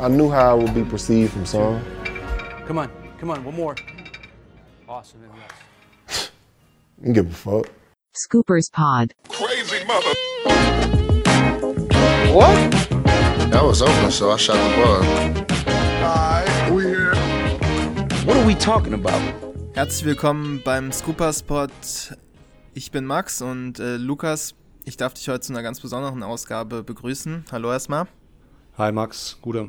I knew how I would be perceived from some. Come on, come on, one more. Awesome, and yes. I give a fuck. Scoopers Pod. Crazy mother. What? That was open, so I shot the ball. Alright, we here. What are we talking about? Herzlich willkommen beim Scoopers Pod. Ich bin Max und äh, Lukas. Ich darf dich heute zu einer ganz besonderen Ausgabe begrüßen. Hallo erstmal. Hi Max, Gute.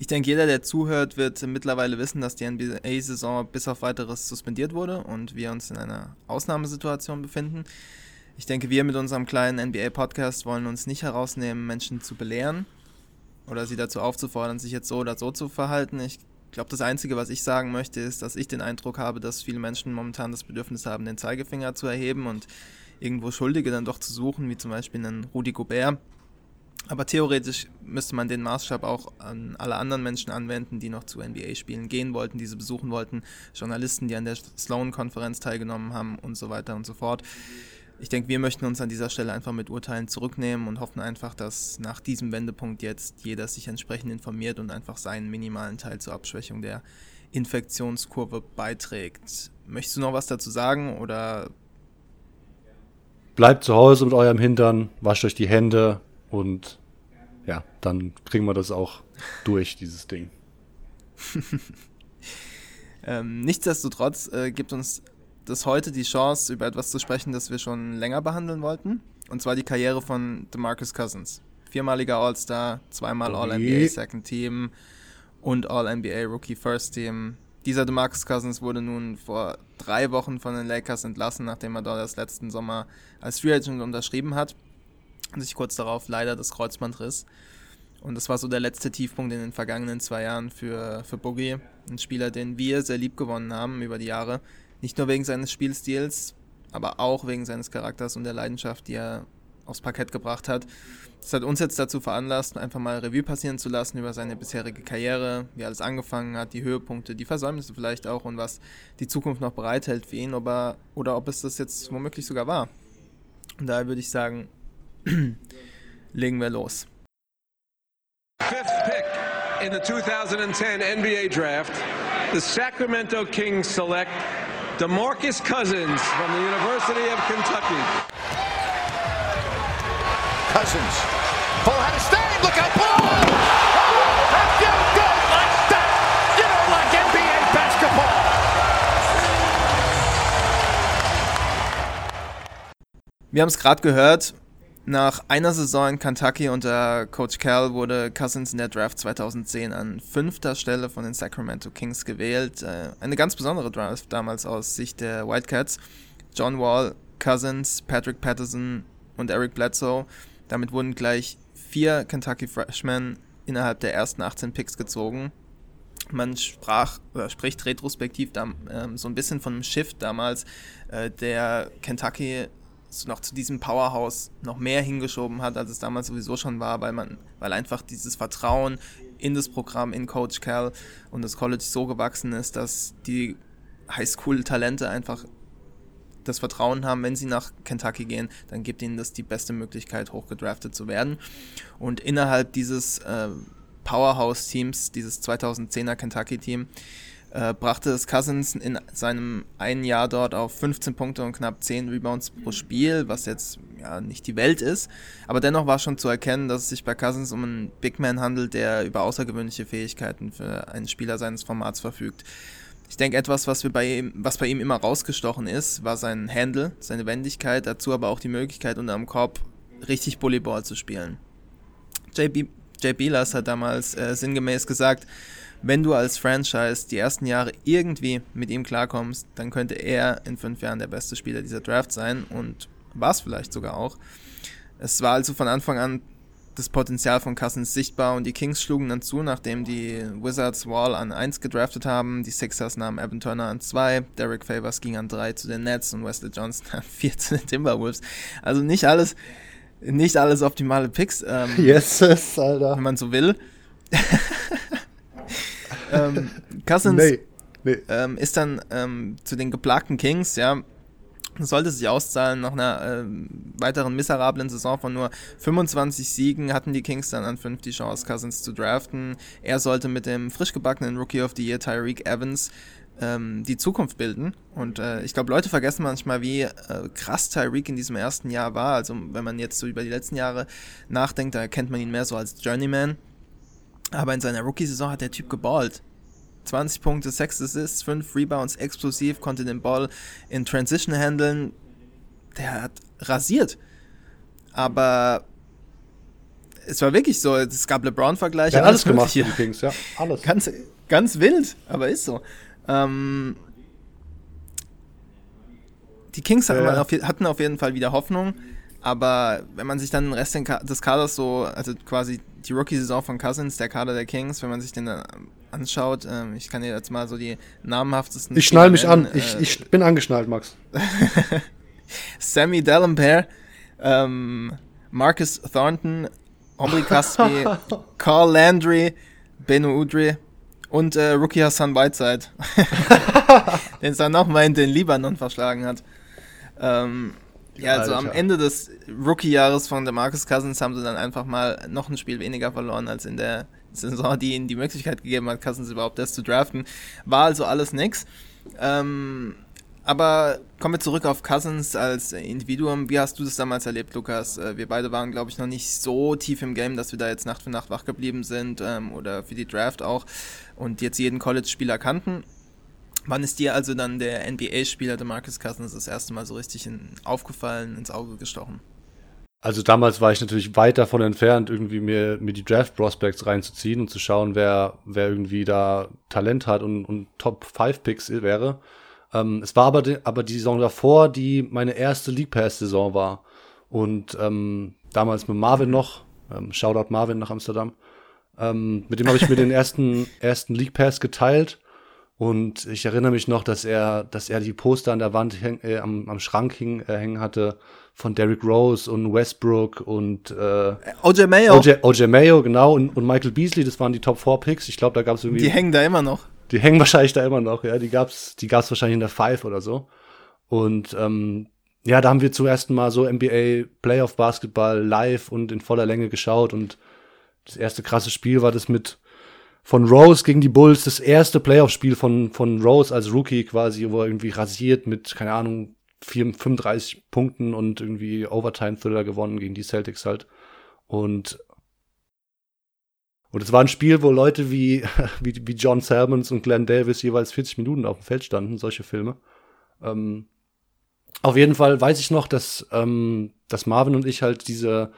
Ich denke, jeder, der zuhört, wird mittlerweile wissen, dass die NBA-Saison bis auf weiteres suspendiert wurde und wir uns in einer Ausnahmesituation befinden. Ich denke, wir mit unserem kleinen NBA-Podcast wollen uns nicht herausnehmen, Menschen zu belehren oder sie dazu aufzufordern, sich jetzt so oder so zu verhalten. Ich glaube, das Einzige, was ich sagen möchte, ist, dass ich den Eindruck habe, dass viele Menschen momentan das Bedürfnis haben, den Zeigefinger zu erheben und irgendwo Schuldige dann doch zu suchen, wie zum Beispiel einen Rudi Gobert, aber theoretisch müsste man den Maßstab auch an alle anderen Menschen anwenden, die noch zu NBA-Spielen gehen wollten, diese besuchen wollten, Journalisten, die an der Sloan-Konferenz teilgenommen haben und so weiter und so fort. Ich denke, wir möchten uns an dieser Stelle einfach mit Urteilen zurücknehmen und hoffen einfach, dass nach diesem Wendepunkt jetzt jeder sich entsprechend informiert und einfach seinen minimalen Teil zur Abschwächung der Infektionskurve beiträgt. Möchtest du noch was dazu sagen oder? Bleibt zu Hause mit eurem Hintern, wascht euch die Hände, und ja, dann kriegen wir das auch durch, dieses Ding. ähm, nichtsdestotrotz äh, gibt uns das heute die Chance, über etwas zu sprechen, das wir schon länger behandeln wollten. Und zwar die Karriere von DeMarcus Cousins. Viermaliger All-Star, zweimal All-NBA Second Team und All-NBA Rookie First Team. Dieser DeMarcus Cousins wurde nun vor drei Wochen von den Lakers entlassen, nachdem er dort das letzten Sommer als Free Agent unterschrieben hat sich kurz darauf leider das Kreuzband riss. Und das war so der letzte Tiefpunkt in den vergangenen zwei Jahren für, für Boogie. Ein Spieler, den wir sehr lieb gewonnen haben über die Jahre. Nicht nur wegen seines Spielstils, aber auch wegen seines Charakters und der Leidenschaft, die er aufs Parkett gebracht hat. Das hat uns jetzt dazu veranlasst, einfach mal Revue passieren zu lassen über seine bisherige Karriere, wie alles angefangen hat, die Höhepunkte, die Versäumnisse vielleicht auch und was die Zukunft noch bereithält für ihn, ob er, oder ob es das jetzt womöglich sogar war. Und daher würde ich sagen, Legen wir los. Fifth pick in the 2010 NBA draft, the Sacramento Kings select DeMarcus Cousins from the University of Kentucky. Cousins. Full head of steam. Look out. Ball. Oh, basketball. Wir haben es gerade gehört. Nach einer Saison in Kentucky unter Coach Cal wurde Cousins in der Draft 2010 an fünfter Stelle von den Sacramento Kings gewählt. Äh, eine ganz besondere Draft damals aus Sicht der Wildcats. John Wall, Cousins, Patrick Patterson und Eric Bledsoe. Damit wurden gleich vier Kentucky Freshmen innerhalb der ersten 18 Picks gezogen. Man sprach oder spricht retrospektiv da, äh, so ein bisschen von einem Shift damals, äh, der Kentucky noch zu diesem Powerhouse noch mehr hingeschoben hat, als es damals sowieso schon war, weil man, weil einfach dieses Vertrauen in das Programm, in Coach Cal und das College so gewachsen ist, dass die Highschool-Talente einfach das Vertrauen haben, wenn sie nach Kentucky gehen, dann gibt ihnen das die beste Möglichkeit, hochgedraftet zu werden. Und innerhalb dieses äh, Powerhouse-Teams, dieses 2010er Kentucky-Team, äh, brachte es Cousins in seinem einen Jahr dort auf 15 Punkte und knapp 10 Rebounds pro Spiel, was jetzt ja nicht die Welt ist. Aber dennoch war schon zu erkennen, dass es sich bei Cousins um einen Big Man handelt, der über außergewöhnliche Fähigkeiten für einen Spieler seines Formats verfügt. Ich denke, etwas, was, wir bei ihm, was bei ihm immer rausgestochen ist, war sein Handle, seine Wendigkeit, dazu aber auch die Möglichkeit, unter dem Korb richtig Bullyball zu spielen. JB, Jay Bilas hat damals äh, sinngemäß gesagt, wenn du als Franchise die ersten Jahre irgendwie mit ihm klarkommst, dann könnte er in fünf Jahren der beste Spieler dieser Draft sein und war es vielleicht sogar auch. Es war also von Anfang an das Potenzial von Cousins sichtbar und die Kings schlugen dann zu, nachdem die Wizards Wall an 1 gedraftet haben. Die Sixers nahmen Evan Turner an 2, Derek Favors ging an 3 zu den Nets und Wesley Johnson an 4 zu den Timberwolves. Also nicht alles, nicht alles optimale Picks. Ähm, yes, Alter. Wenn man so will. ähm, Cousins nee, nee. Ähm, ist dann ähm, zu den geplagten Kings, ja, sollte sich auszahlen. Nach einer äh, weiteren miserablen Saison von nur 25 Siegen hatten die Kings dann an 5 die Chance, Cousins zu draften. Er sollte mit dem frisch gebackenen Rookie of the Year Tyreek Evans ähm, die Zukunft bilden. Und äh, ich glaube, Leute vergessen manchmal, wie äh, krass Tyreek in diesem ersten Jahr war. Also wenn man jetzt so über die letzten Jahre nachdenkt, da kennt man ihn mehr so als Journeyman. Aber in seiner Rookie-Saison hat der Typ geballt. 20 Punkte, 6 Assists, 5 Rebounds, explosiv, konnte den Ball in Transition handeln. Der hat rasiert. Aber es war wirklich so, es gab LeBron-Vergleiche. Ja, alles gemacht für die Kings, ja. Alles. Ganz, ganz wild, aber ist so. Ähm, die Kings hatten, Ja. auf, hatten auf jeden Fall wieder Hoffnung, aber wenn man sich dann den Rest des Kaders so, also quasi die Rookie-Saison von Cousins, der Kader der Kings, wenn man sich den dann anschaut, ähm, ich kann dir jetzt mal so die namhaftesten. Ich schnall mich Spieler an. nennen, Ich, äh, ich bin angeschnallt, Max. Sammy Dallenberg, ähm, Marcus Thornton, Omri Caspi, Carl Landry, Beno Udry und äh, Rookie Hassan Whiteside, den es dann nochmal in den Libanon verschlagen hat. Ähm, ja, also am. Ende des Rookie-Jahres von der Marcus Cousins haben sie dann einfach mal noch ein Spiel weniger verloren als in der Saison, die ihnen die Möglichkeit gegeben hat, Cousins überhaupt erst zu draften. War also alles nix. Ähm, aber kommen wir zurück auf Cousins als Individuum. Wie hast du das damals erlebt, Lukas? Äh, Wir beide waren, glaube ich, noch nicht so tief im Game, dass wir da jetzt Nacht für Nacht wach geblieben sind ähm, oder für die Draft auch und jetzt jeden College-Spieler kannten. Wann ist dir also dann der NBA-Spieler, der Marcus Cousins, das erste Mal so richtig in, aufgefallen, ins Auge gestochen? Also damals war ich natürlich weit davon entfernt, irgendwie mir, mir die Draft Prospects reinzuziehen und zu schauen, wer, wer irgendwie da Talent hat und, und Top 5 Picks wäre. Ähm, es war aber die, aber die Saison davor, die meine erste League Pass Saison war. Und ähm, damals mit Marvin noch, ähm, Shoutout Marvin nach Amsterdam, ähm, mit dem habe ich mir den ersten, ersten League Pass geteilt. Und ich erinnere mich noch, dass er, dass er die Poster an der Wand häng, äh, am, am Schrank hing, äh, hängen hatte von Derrick Rose und Westbrook und äh, OJ Mayo, OJ, OJ Mayo, genau, und, und Michael Beasley, das waren die Top 4 Picks. Ich glaube, da gab es irgendwie. die hängen da immer noch. Die hängen wahrscheinlich da immer noch, ja. Die gab's, die gab's wahrscheinlich in der Five oder so. Und ähm, ja, da haben wir zum ersten Mal so NBA Playoff Basketball live und in voller Länge geschaut. Und das erste krasse Spiel war das mit von Rose gegen die Bulls, das erste Playoff-Spiel von, von Rose als Rookie quasi, wo er irgendwie rasiert mit, keine Ahnung, 4, 35 Punkten und irgendwie Overtime-Thriller gewonnen gegen die Celtics halt. Und und es war ein Spiel, wo Leute wie, wie, wie John Salmons und Glenn Davis jeweils 40 Minuten auf dem Feld standen, solche Filme. Ähm, auf jeden Fall weiß ich noch, dass, ähm, dass Marvin und ich halt diese,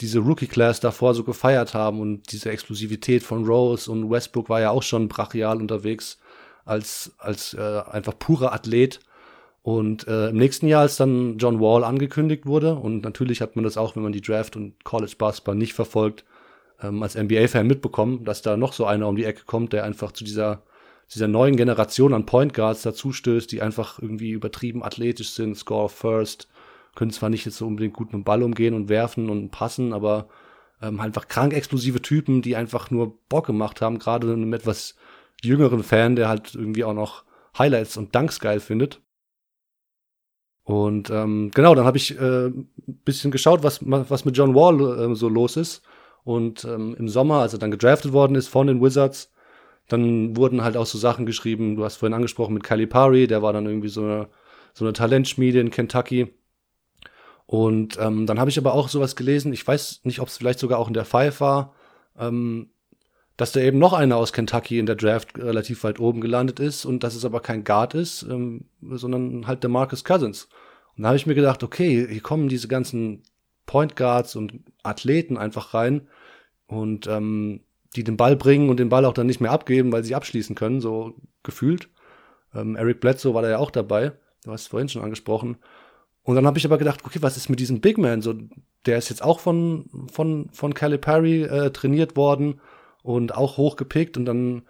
diese Rookie-Class davor so gefeiert haben und diese Explosivität von Rose und Westbrook war ja auch schon brachial unterwegs als, als äh, einfach purer Athlet. Und äh, im nächsten Jahr, als dann John Wall angekündigt wurde, und natürlich hat man das auch, wenn man die Draft und College Basketball nicht verfolgt, ähm, als NBA-Fan mitbekommen, dass da noch so einer um die Ecke kommt, der einfach zu dieser, dieser neuen Generation an Point Guards dazustößt, die einfach irgendwie übertrieben athletisch sind, Score First, können zwar nicht jetzt so unbedingt gut mit dem Ball umgehen und werfen und passen, aber ähm, einfach krank explosive Typen, die einfach nur Bock gemacht haben, gerade einem etwas jüngeren Fan, der halt irgendwie auch noch Highlights und Dunks geil findet. Und ähm, genau, dann habe ich äh, ein bisschen geschaut, was, was mit John Wall äh, so los ist. Und ähm, im Sommer, als er dann gedraftet worden ist von den Wizards, dann wurden halt auch so Sachen geschrieben, du hast vorhin angesprochen mit Calipari, der war dann irgendwie so eine, so eine Talentschmiede in Kentucky. Und ähm, dann habe ich aber auch sowas gelesen, ich weiß nicht, ob es vielleicht sogar auch in der Five war, ähm, dass da eben noch einer aus Kentucky in der Draft relativ weit oben gelandet ist und dass es aber kein Guard ist, ähm, sondern halt der Marcus Cousins. Und da habe ich mir gedacht, okay, hier kommen diese ganzen Point Guards und Athleten einfach rein und ähm, die den Ball bringen und den Ball auch dann nicht mehr abgeben, weil sie abschließen können, so gefühlt. Ähm, Eric Bledsoe war da ja auch dabei, du hast es vorhin schon angesprochen. Und dann habe ich aber gedacht, okay, was ist mit diesem Big Man? So, der ist jetzt auch von, von, von Calipari äh, trainiert worden und auch hochgepickt und dann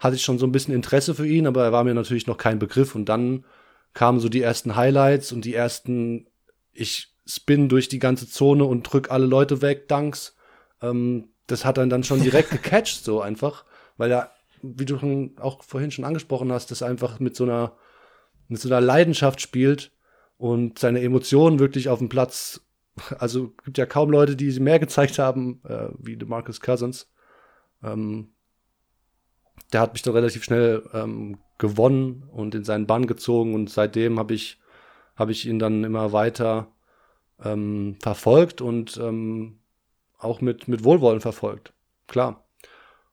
hatte ich schon so ein bisschen Interesse für ihn, aber er war mir natürlich noch kein Begriff und dann kamen so die ersten Highlights und die ersten, ich spin durch die ganze Zone und drück alle Leute weg, Danks. Ähm, das hat dann dann schon direkt gecatcht, so einfach, weil er, wie du schon auch vorhin schon angesprochen hast, das einfach mit so einer, mit so einer Leidenschaft spielt und seine Emotionen wirklich auf dem Platz. Also gibt ja kaum Leute, die sie mehr gezeigt haben, äh, wie DeMarcus Cousins. Ähm, der hat mich dann relativ schnell ähm, gewonnen und in seinen Bann gezogen und seitdem habe ich, hab ich ihn dann immer weiter ähm, verfolgt und ähm, auch mit, mit Wohlwollen verfolgt. Klar.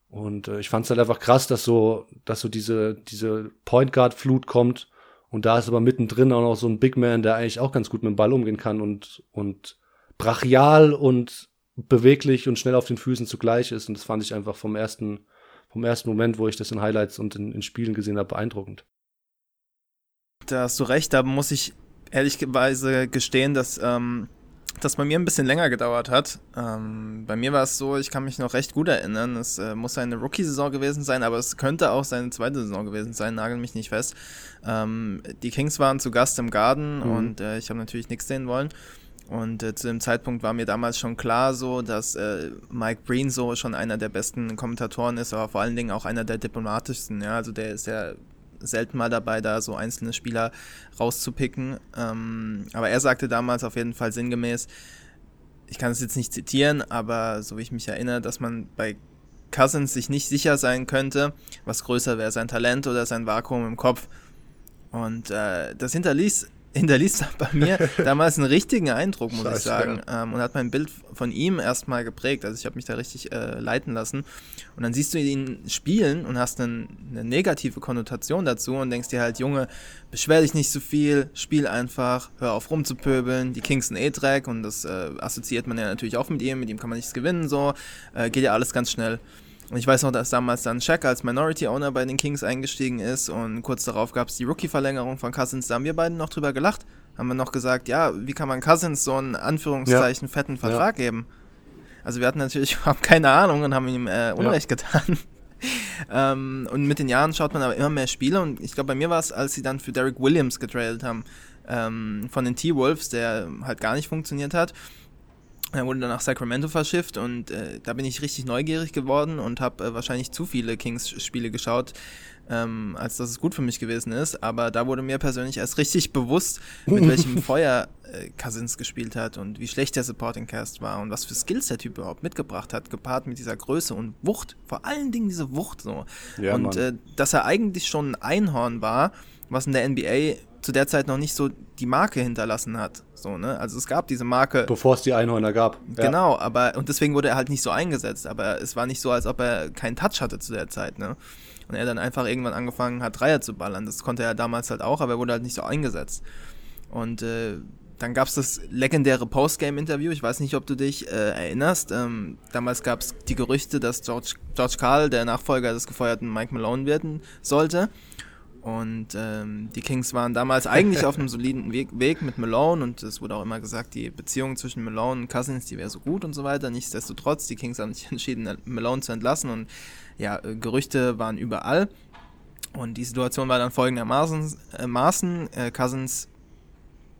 Und äh, ich fand es halt einfach krass, dass so, dass so diese, diese Point Guard Flut kommt und da ist aber mittendrin auch noch so ein Big Man, der eigentlich auch ganz gut mit dem Ball umgehen kann und, und brachial und beweglich und schnell auf den Füßen zugleich ist. Und das fand ich einfach vom ersten, vom ersten Moment, wo ich das in Highlights und in, in Spielen gesehen habe, beeindruckend. Da hast du recht, da muss ich ehrlicherweise gestehen, dass ähm, das bei mir ein bisschen länger gedauert hat. Ähm, bei mir war es so, ich kann mich noch recht gut erinnern. Es äh, muss eine Rookie-Saison gewesen sein, aber es könnte auch seine zweite Saison gewesen sein, nagel mich nicht fest. Ähm, die Kings waren zu Gast im Garden mhm. und äh, ich habe natürlich nichts sehen wollen. Und äh, zu dem Zeitpunkt war mir damals schon klar so, dass äh, Mike Breen so schon einer der besten Kommentatoren ist, aber vor allen Dingen auch einer der diplomatischsten. Ja, also der ist ja selten mal dabei, da so einzelne Spieler rauszupicken. Ähm, aber er sagte damals auf jeden Fall sinngemäß, ich kann es jetzt nicht zitieren, aber so wie ich mich erinnere, dass man bei Cousins sich nicht sicher sein könnte, was größer wäre, sein Talent oder sein Vakuum im Kopf. Und äh, das hinterließ hinterließ bei mir damals einen richtigen Eindruck, muss Scheiße, ich sagen. Ja. Ähm, und hat mein Bild von ihm erstmal geprägt. Also ich habe mich da richtig äh, leiten lassen. Und dann siehst du ihn spielen und hast einen, eine negative Konnotation dazu und denkst dir halt, Junge, beschwer dich nicht so viel, spiel einfach, hör auf rumzupöbeln. Die Kings sind eh Dreck und das äh, assoziiert man ja natürlich auch mit ihm. Mit ihm kann man nichts gewinnen, so. Äh, geht ja alles ganz schnell. Und ich weiß noch, dass damals dann Shaq als Minority Owner bei den Kings eingestiegen ist und kurz darauf gab es die Rookie-Verlängerung von Cousins. Da haben wir beiden noch drüber gelacht. Haben wir noch gesagt, ja, wie kann man Cousins so einen Anführungszeichen ja. fetten Vertrag ja. geben? Also wir hatten natürlich überhaupt keine Ahnung und haben ihm äh, Unrecht ja. getan. ähm, und mit den Jahren schaut man aber immer mehr Spiele und ich glaube, bei mir war es, als sie dann für Derek Williams getradet haben, ähm, von den T-Wolves, der halt gar nicht funktioniert hat. Er wurde dann nach Sacramento verschifft und äh, da bin ich richtig neugierig geworden und habe äh, wahrscheinlich zu viele Kings-Spiele geschaut, ähm, als dass es gut für mich gewesen ist. Aber da wurde mir persönlich erst richtig bewusst, mit welchem Feuer äh, Cousins gespielt hat und wie schlecht der Supporting Cast war und was für Skills der Typ überhaupt mitgebracht hat, gepaart mit dieser Größe und Wucht. Vor allen Dingen diese Wucht so. Ja, und äh, dass er eigentlich schon ein Einhorn war, was in der NBA zu der Zeit noch nicht so die Marke hinterlassen hat. So, ne? Also es gab diese Marke. Bevor es die Einhörner gab. Genau, aber und deswegen wurde er halt nicht so eingesetzt. Aber es war nicht so, als ob er keinen Touch hatte zu der Zeit, ne? Und er dann einfach irgendwann angefangen hat, Dreier zu ballern. Das konnte er damals halt auch, aber er wurde halt nicht so eingesetzt. Und äh, dann gab es das legendäre Postgame-Interview. Ich weiß nicht, ob du dich äh, erinnerst. Ähm, damals gab es die Gerüchte, dass George, George Karl der Nachfolger des gefeuerten Mike Malone werden sollte. Und ähm, die Kings waren damals eigentlich auf einem soliden Weg, Weg, mit Malone und es wurde auch immer gesagt, die Beziehung zwischen Malone und Cousins, die wäre so gut und so weiter. Nichtsdestotrotz, die Kings haben sich entschieden, Malone zu entlassen und ja, Gerüchte waren überall. Und die Situation war dann folgendermaßen: äh, Maßen, äh, Cousins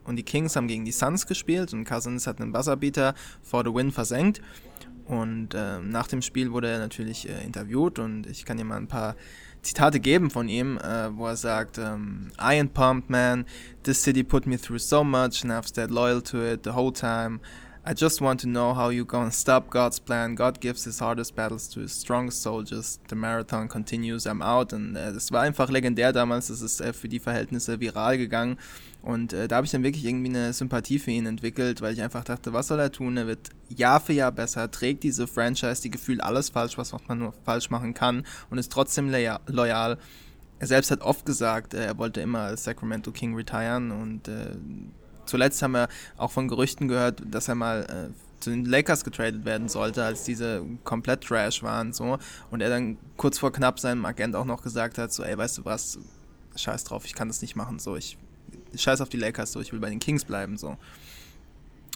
und die Kings haben gegen die Suns gespielt und Cousins hat einen Buzzerbeater for the win versenkt. Und äh, nach dem Spiel wurde er natürlich äh, interviewt und ich kann dir mal ein paar Zitate geben von ihm, äh, wo er sagt, um, I am pumped, man. This city put me through so much and I've stayed loyal to it the whole time. I just want to know how you gonna stop God's plan. God gives his hardest battles to his strongest soldiers. The marathon continues, I'm out. Und äh, das war einfach legendär damals. Das ist äh, für die Verhältnisse viral gegangen. Und äh, da habe ich dann wirklich irgendwie eine Sympathie für ihn entwickelt, weil ich einfach dachte, was soll er tun? Er wird Jahr für Jahr besser, trägt diese Franchise, die gefühlt alles falsch, was man nur falsch machen kann und ist trotzdem loyal. Er selbst hat oft gesagt, äh, er wollte immer als Sacramento King retiren und äh, zuletzt haben wir auch von Gerüchten gehört, dass er mal äh, zu den Lakers getradet werden sollte, als diese komplett Trash waren so und er dann kurz vor knapp seinem Agent auch noch gesagt hat, so ey, weißt du was, scheiß drauf, ich kann das nicht machen, so ich scheiß auf die Lakers, so, ich will bei den Kings bleiben, so.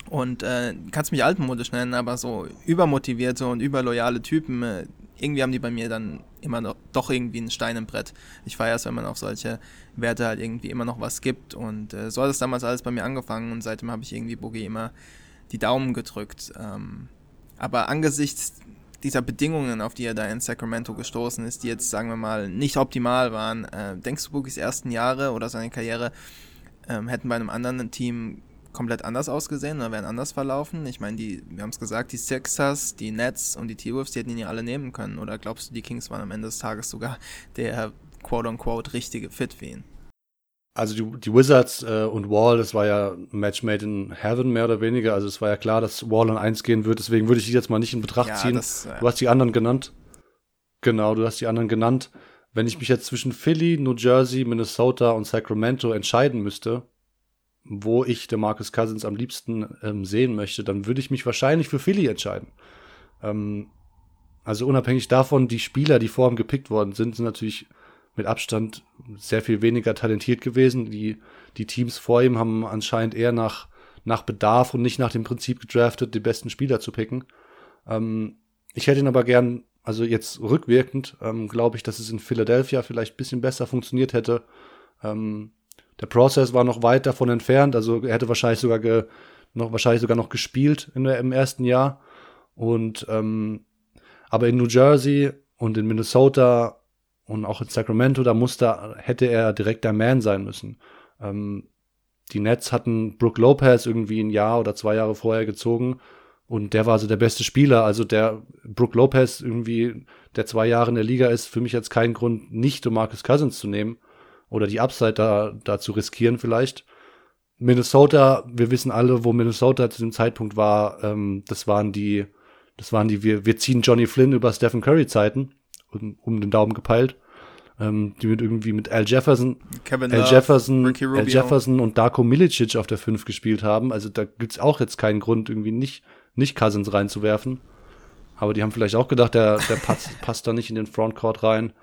Und äh, kannst mich altmodisch nennen, aber so übermotivierte und überloyale Typen, äh, irgendwie haben die bei mir dann immer noch doch irgendwie einen Stein im Brett. Ich feiere es, wenn man auf solche Werte halt irgendwie immer noch was gibt. Und äh, so hat es damals alles bei mir angefangen und seitdem habe ich irgendwie Boogie immer die Daumen gedrückt. Ähm, aber angesichts dieser Bedingungen, auf die er da in Sacramento gestoßen ist, die jetzt, sagen wir mal, nicht optimal waren, äh, denkst du Boogies ersten Jahre oder seine Karriere ähm, hätten bei einem anderen Team komplett anders ausgesehen oder wären anders verlaufen. Ich meine, die, wir haben es gesagt, die Sixers, die Nets und die T-Wolves, die hätten ihn ja alle nehmen können. Oder glaubst du, die Kings waren am Ende des Tages sogar der quote-unquote richtige Fit für ihn? Also die, die Wizards äh, und Wall, das war ja ein Match made in heaven, mehr oder weniger. Also es war ja klar, dass Wall an 1 gehen wird, deswegen würde ich die jetzt mal nicht in Betracht Ja, ziehen. das, äh, du hast die anderen genannt. Genau, du hast die anderen genannt. Wenn ich mich jetzt zwischen Philly, New Jersey, Minnesota und Sacramento entscheiden müsste, wo ich der Marcus Cousins am liebsten ähm, sehen möchte, dann würde ich mich wahrscheinlich für Philly entscheiden. Ähm, also unabhängig davon, die Spieler, die vor ihm gepickt worden sind, sind natürlich mit Abstand sehr viel weniger talentiert gewesen. Die, die Teams vor ihm haben anscheinend eher nach, nach Bedarf und nicht nach dem Prinzip gedraftet, die besten Spieler zu picken. Ähm, ich hätte ihn aber gern, also jetzt rückwirkend, ähm, glaube ich, dass es in Philadelphia vielleicht ein bisschen besser funktioniert hätte. Ähm, der Prozess war noch weit davon entfernt, also er hätte wahrscheinlich sogar ge, noch wahrscheinlich sogar noch gespielt in der, im ersten Jahr. Und ähm, aber in New Jersey und in Minnesota und auch in Sacramento, da musste, hätte er direkt der Man sein müssen. Ähm, die Nets hatten Brook Lopez irgendwie ein Jahr oder zwei Jahre vorher gezogen und der war so der beste Spieler. Also der Brook Lopez irgendwie, der zwei Jahre in der Liga ist, für mich jetzt kein Grund, nicht Marcus Cousins zu nehmen oder die Upside da, da zu riskieren vielleicht. Minnesota, wir wissen alle, wo Minnesota zu dem Zeitpunkt war. Ähm, das waren die, das waren die, wir, wir ziehen Johnny Flynn über Stephen Curry Zeiten, um, um den Daumen gepeilt. Ähm, die mit irgendwie mit Al Jefferson, Kevin Al Love, Jefferson. Al Jefferson und Darko Milicic auf der 5 gespielt haben. Also da gibt's auch jetzt keinen Grund, irgendwie nicht, nicht Cousins reinzuwerfen. Aber die haben vielleicht auch gedacht, der, der passt, passt da nicht in den Frontcourt rein.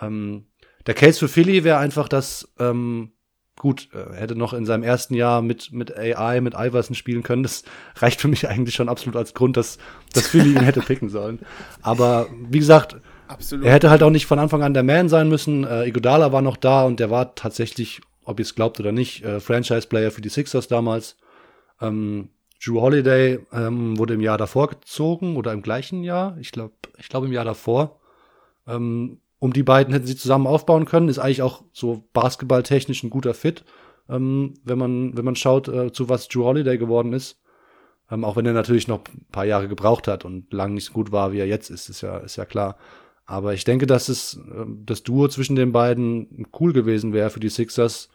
Ähm, der Case für Philly wäre einfach, dass, ähm, gut, er hätte noch in seinem ersten Jahr mit, mit AI, mit Iverson spielen können. Das reicht für mich eigentlich schon absolut als Grund, dass, dass Philly ihn hätte picken sollen. Aber wie gesagt, Absolut. er hätte halt auch nicht von Anfang an der Man sein müssen. Äh, Iguodala war noch da und der war tatsächlich, ob ihr es glaubt oder nicht, äh, Franchise-Player für die Sixers damals. Ähm, Drew Holiday ähm, wurde im Jahr davor gezogen oder im gleichen Jahr. Ich glaube, ich glaube im Jahr davor. Ähm, um die beiden hätten sie zusammen aufbauen können. Ist eigentlich auch so basketballtechnisch ein guter Fit, ähm, wenn man wenn man schaut, äh, zu was Drew Holiday geworden ist. Ähm, auch wenn er natürlich noch ein paar Jahre gebraucht hat und lang nicht so gut war, wie er jetzt ist, ist ja ist ja klar. Aber ich denke, dass es äh, das Duo zwischen den beiden cool gewesen wäre für die Sixers,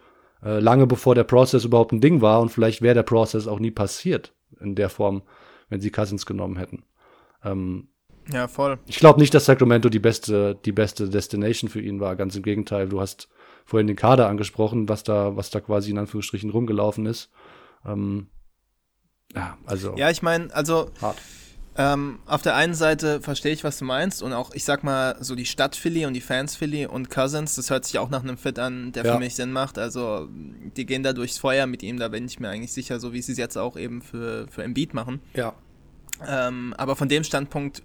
äh, lange bevor der Prozess überhaupt ein Ding war und vielleicht wäre der Prozess auch nie passiert in der Form, wenn sie Cousins genommen hätten. Ähm, Ja, voll. ich glaube nicht, dass Sacramento die beste, die beste Destination für ihn war. Ganz im Gegenteil. Du hast vorhin den Kader angesprochen, was da, was da quasi in Anführungsstrichen rumgelaufen ist. Ähm, ja, also Ja, ich meine, also hart. Ähm, auf der einen Seite verstehe ich, was du meinst und auch, ich sag mal, so die Stadt Philly und die Fans Philly und Cousins, das hört sich auch nach einem Fit an, der Ja. für mich Sinn macht. Also die gehen da durchs Feuer mit ihm, da bin ich mir eigentlich sicher, so wie sie es jetzt auch eben für, für Embiid machen. Ja. Ähm, aber von dem Standpunkt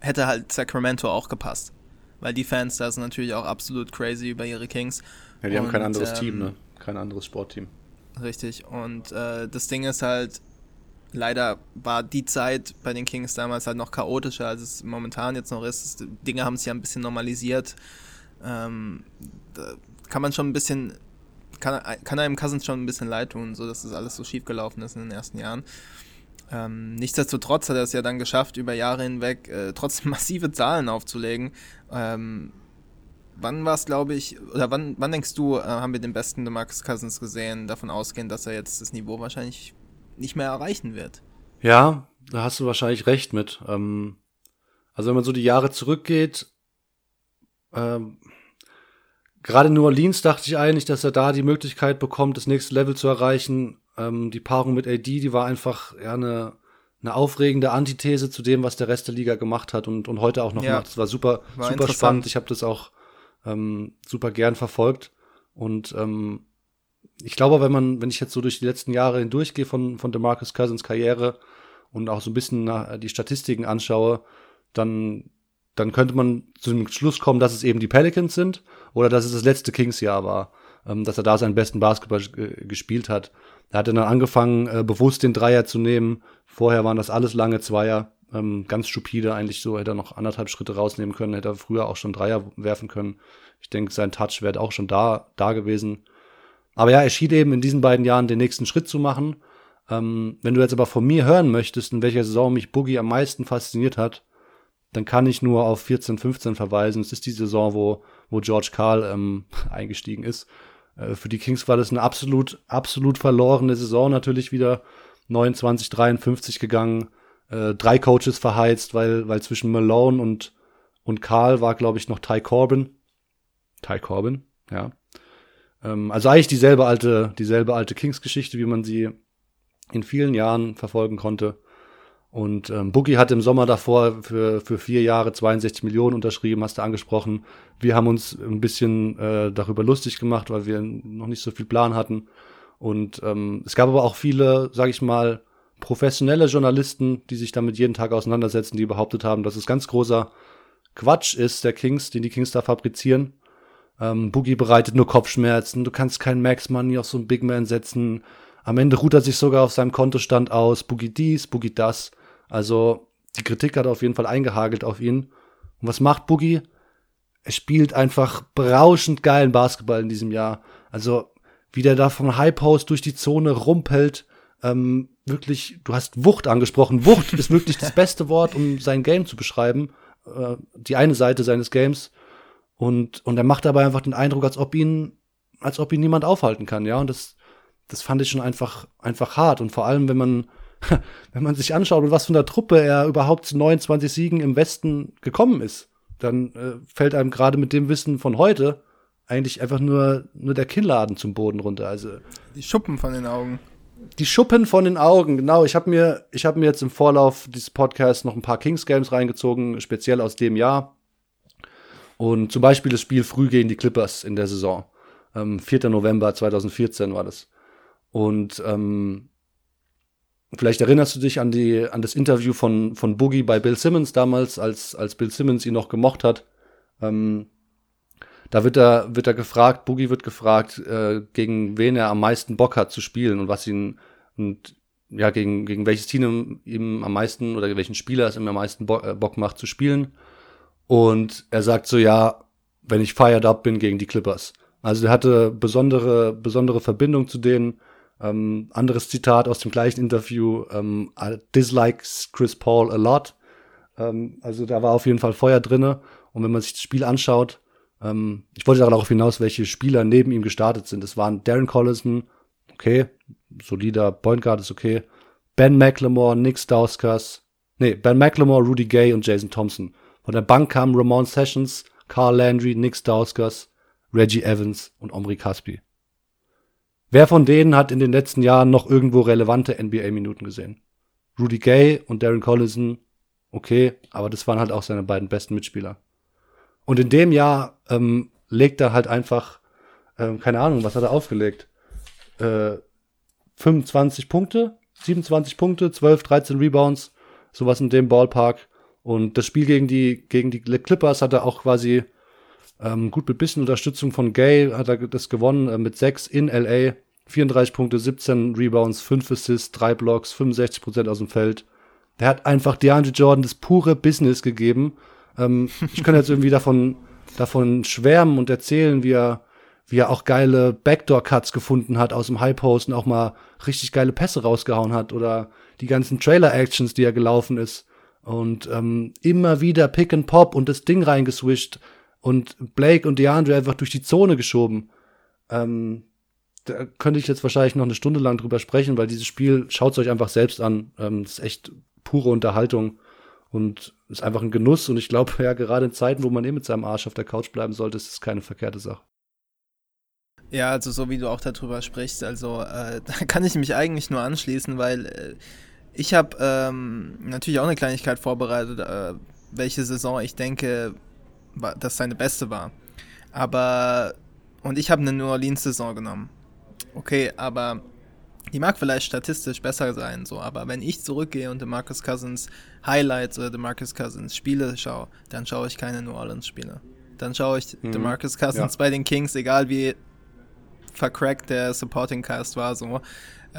hätte halt Sacramento auch gepasst. Weil die Fans da sind natürlich auch absolut crazy über ihre Kings. ja die haben kein Und, anderes ähm, Team, ne? Kein anderes Sportteam. Richtig. Und äh, das Ding ist halt, leider war die Zeit bei den Kings damals halt noch chaotischer, als es momentan jetzt noch ist. Dinge haben sich ja ein bisschen normalisiert. Ähm, kann man schon ein bisschen, kann, kann einem Cousins schon ein bisschen leid tun, so dass das alles so schief gelaufen ist in den ersten Jahren. Ähm, nichtsdestotrotz hat er es ja dann geschafft, über Jahre hinweg äh, trotzdem massive Zahlen aufzulegen. Ähm, wann war es, glaube ich, oder wann, wann denkst du, äh, haben wir den besten DeMarcus Cousins gesehen, davon ausgehend, dass er jetzt das Niveau wahrscheinlich nicht mehr erreichen wird? Ja, da hast du wahrscheinlich recht mit. Ähm, also wenn man so die Jahre zurückgeht, ähm, gerade in New Orleans dachte ich eigentlich, dass er da die Möglichkeit bekommt, das nächste Level zu erreichen. Ähm, die Paarung mit AD, die war einfach ja eine, eine aufregende Antithese zu dem, was der Rest der Liga gemacht hat und, und heute auch noch Ja. macht. Das war super, War super spannend. Ich habe das auch ähm, super gern verfolgt. Und ähm, ich glaube, wenn man, wenn ich jetzt so durch die letzten Jahre hindurchgehe von, von DeMarcus Cousins Karriere und auch so ein bisschen nach, die Statistiken anschaue, dann, dann könnte man zu dem Schluss kommen, dass es eben die Pelicans sind oder dass es das letzte Kings-Jahr war, ähm, dass er da seinen besten Basketball äh, gespielt hat. Er hat dann angefangen, äh, bewusst den Dreier zu nehmen. Vorher waren das alles lange Zweier. Ähm, ganz stupide eigentlich so, hätte er noch anderthalb Schritte rausnehmen können, hätte er früher auch schon Dreier werfen können. Ich denke, sein Touch wäre auch schon da, da gewesen. Aber ja, er schied eben in diesen beiden Jahren den nächsten Schritt zu machen. Ähm, wenn du jetzt aber von mir hören möchtest, in welcher Saison mich Boogie am meisten fasziniert hat, dann kann ich nur auf 14, 15 verweisen. Es ist die Saison, wo, wo George Karl ähm, eingestiegen ist. Äh, für die Kings war das eine absolut, absolut verlorene Saison natürlich wieder. 29, 53 gegangen, äh, drei Coaches verheizt, weil, weil zwischen Malone und, und Karl war, glaube ich, noch Ty Corbin. Ty Corbin, ja. Ähm, also eigentlich dieselbe alte, dieselbe alte Kings-Geschichte, wie man sie in vielen Jahren verfolgen konnte. Und ähm, Boogie hat im Sommer davor für, für vier Jahre 62 Millionen unterschrieben, hast du angesprochen. Wir haben uns ein bisschen äh, darüber lustig gemacht, weil wir noch nicht so viel Plan hatten. Und ähm, es gab aber auch viele, sag ich mal, professionelle Journalisten, die sich damit jeden Tag auseinandersetzen, die behauptet haben, dass es ganz großer Quatsch ist, der Kings, den die Kings da fabrizieren. Ähm, Boogie bereitet nur Kopfschmerzen, du kannst keinen Max Money auf so einen Big Man setzen. Am Ende ruht er sich sogar auf seinem Kontostand aus. Boogie dies, Boogie das. Also die Kritik hat auf jeden Fall eingehagelt auf ihn. Und was macht Boogie? Er spielt einfach berauschend geilen Basketball in diesem Jahr. Also wie der da vom High Post durch die Zone rumpelt. Ähm, wirklich, du hast Wucht angesprochen. Wucht ist wirklich das beste Wort, um sein Game zu beschreiben. Äh, die eine Seite seines Games. Und, und er macht dabei einfach den Eindruck, als ob ihn, als ob ihn niemand aufhalten kann, ja. Und das, das fand ich schon einfach, einfach hart. Und vor allem, wenn man, wenn man sich anschaut, mit was für einer Truppe er überhaupt zu 29 Siegen im Westen gekommen ist, dann äh, fällt einem gerade mit dem Wissen von heute eigentlich einfach nur, nur der Kinnladen zum Boden runter. Also die Schuppen von den Augen. Die Schuppen von den Augen, genau. Ich habe mir, ich habe mir jetzt im Vorlauf dieses Podcasts noch ein paar Kings Games reingezogen, speziell aus dem Jahr. Und zum Beispiel das Spiel früh gegen die Clippers in der Saison. Ähm, 4. November 2014 war das. Und ähm, Vielleicht erinnerst du dich an, die, an das Interview von, von Boogie bei Bill Simmons damals, als, als Bill Simmons ihn noch gemocht hat. Ähm, da wird er, wird er gefragt, Boogie wird gefragt, äh, gegen wen er am meisten Bock hat zu spielen und was ihn, und ja, gegen, gegen welches Team ihm am meisten oder welchen Spieler es ihm am meisten Bo äh, Bock macht zu spielen. Und er sagt so, ja, wenn ich fired up bin gegen die Clippers. Also er hatte besondere, besondere Verbindung zu denen ähm, anderes Zitat aus dem gleichen Interview, ähm, dislikes Chris Paul a lot. Ähm, also da war auf jeden Fall Feuer drinne. Und wenn man sich das Spiel anschaut, ähm, ich wollte darauf hinaus, welche Spieler neben ihm gestartet sind. Es waren Darren Collison, okay, solider Point Guard ist okay. Ben McLemore, Nick Stauskas, nee, Ben McLemore, Rudy Gay und Jason Thompson. Von der Bank kamen Ramon Sessions, Carl Landry, Nick Stauskas, Reggie Evans und Omri Caspi. Wer von denen hat in den letzten Jahren noch irgendwo relevante NBA-Minuten gesehen? Rudy Gay und Darren Collison, okay, aber das waren halt auch seine beiden besten Mitspieler. Und in dem Jahr ähm, legt er halt einfach, ähm, keine Ahnung, was hat er aufgelegt? Äh, 25 Punkte, 27 Punkte, 12, 13 Rebounds, sowas in dem Ballpark. Und das Spiel gegen die, gegen die Clippers hat er auch quasi ähm, gut mit bisschen Unterstützung von Gay hat er das gewonnen äh, mit 6 in LA. 34 Punkte, 17 Rebounds, 5 Assists, 3 Blocks, 65 Prozent aus dem Feld. Der hat einfach DeAndre Jordan das pure Business gegeben. Ähm, ich kann jetzt irgendwie davon, davon schwärmen und erzählen, wie er, wie er auch geile Backdoor-Cuts gefunden hat aus dem High Post und auch mal richtig geile Pässe rausgehauen hat oder die ganzen Trailer-Actions, die er gelaufen ist. Und ähm, immer wieder Pick and Pop und das Ding reingeswischt und Blake und DeAndre einfach durch die Zone geschoben. Ähm, da könnte ich jetzt wahrscheinlich noch eine Stunde lang drüber sprechen, weil dieses Spiel, schaut es euch einfach selbst an. Ähm, das ist echt pure Unterhaltung und ist einfach ein Genuss. Und ich glaube, ja, gerade in Zeiten, wo man eh mit seinem Arsch auf der Couch bleiben sollte, ist es keine verkehrte Sache. Ja, also so wie du auch darüber sprichst, also äh, da kann ich mich eigentlich nur anschließen, weil äh, ich habe ähm, natürlich auch eine Kleinigkeit vorbereitet, äh, welche Saison ich denke, das seine beste war. Aber, und ich habe eine New Orleans-Saison genommen. Okay, aber die mag vielleicht statistisch besser sein, so, aber wenn ich zurückgehe und Marcus Cousins Highlights oder Marcus Cousins Spiele schaue, dann schaue ich keine New Orleans Spiele. Dann schaue ich mhm. Marcus Cousins ja. bei den Kings, egal wie vercrackt der Supporting Cast war, so.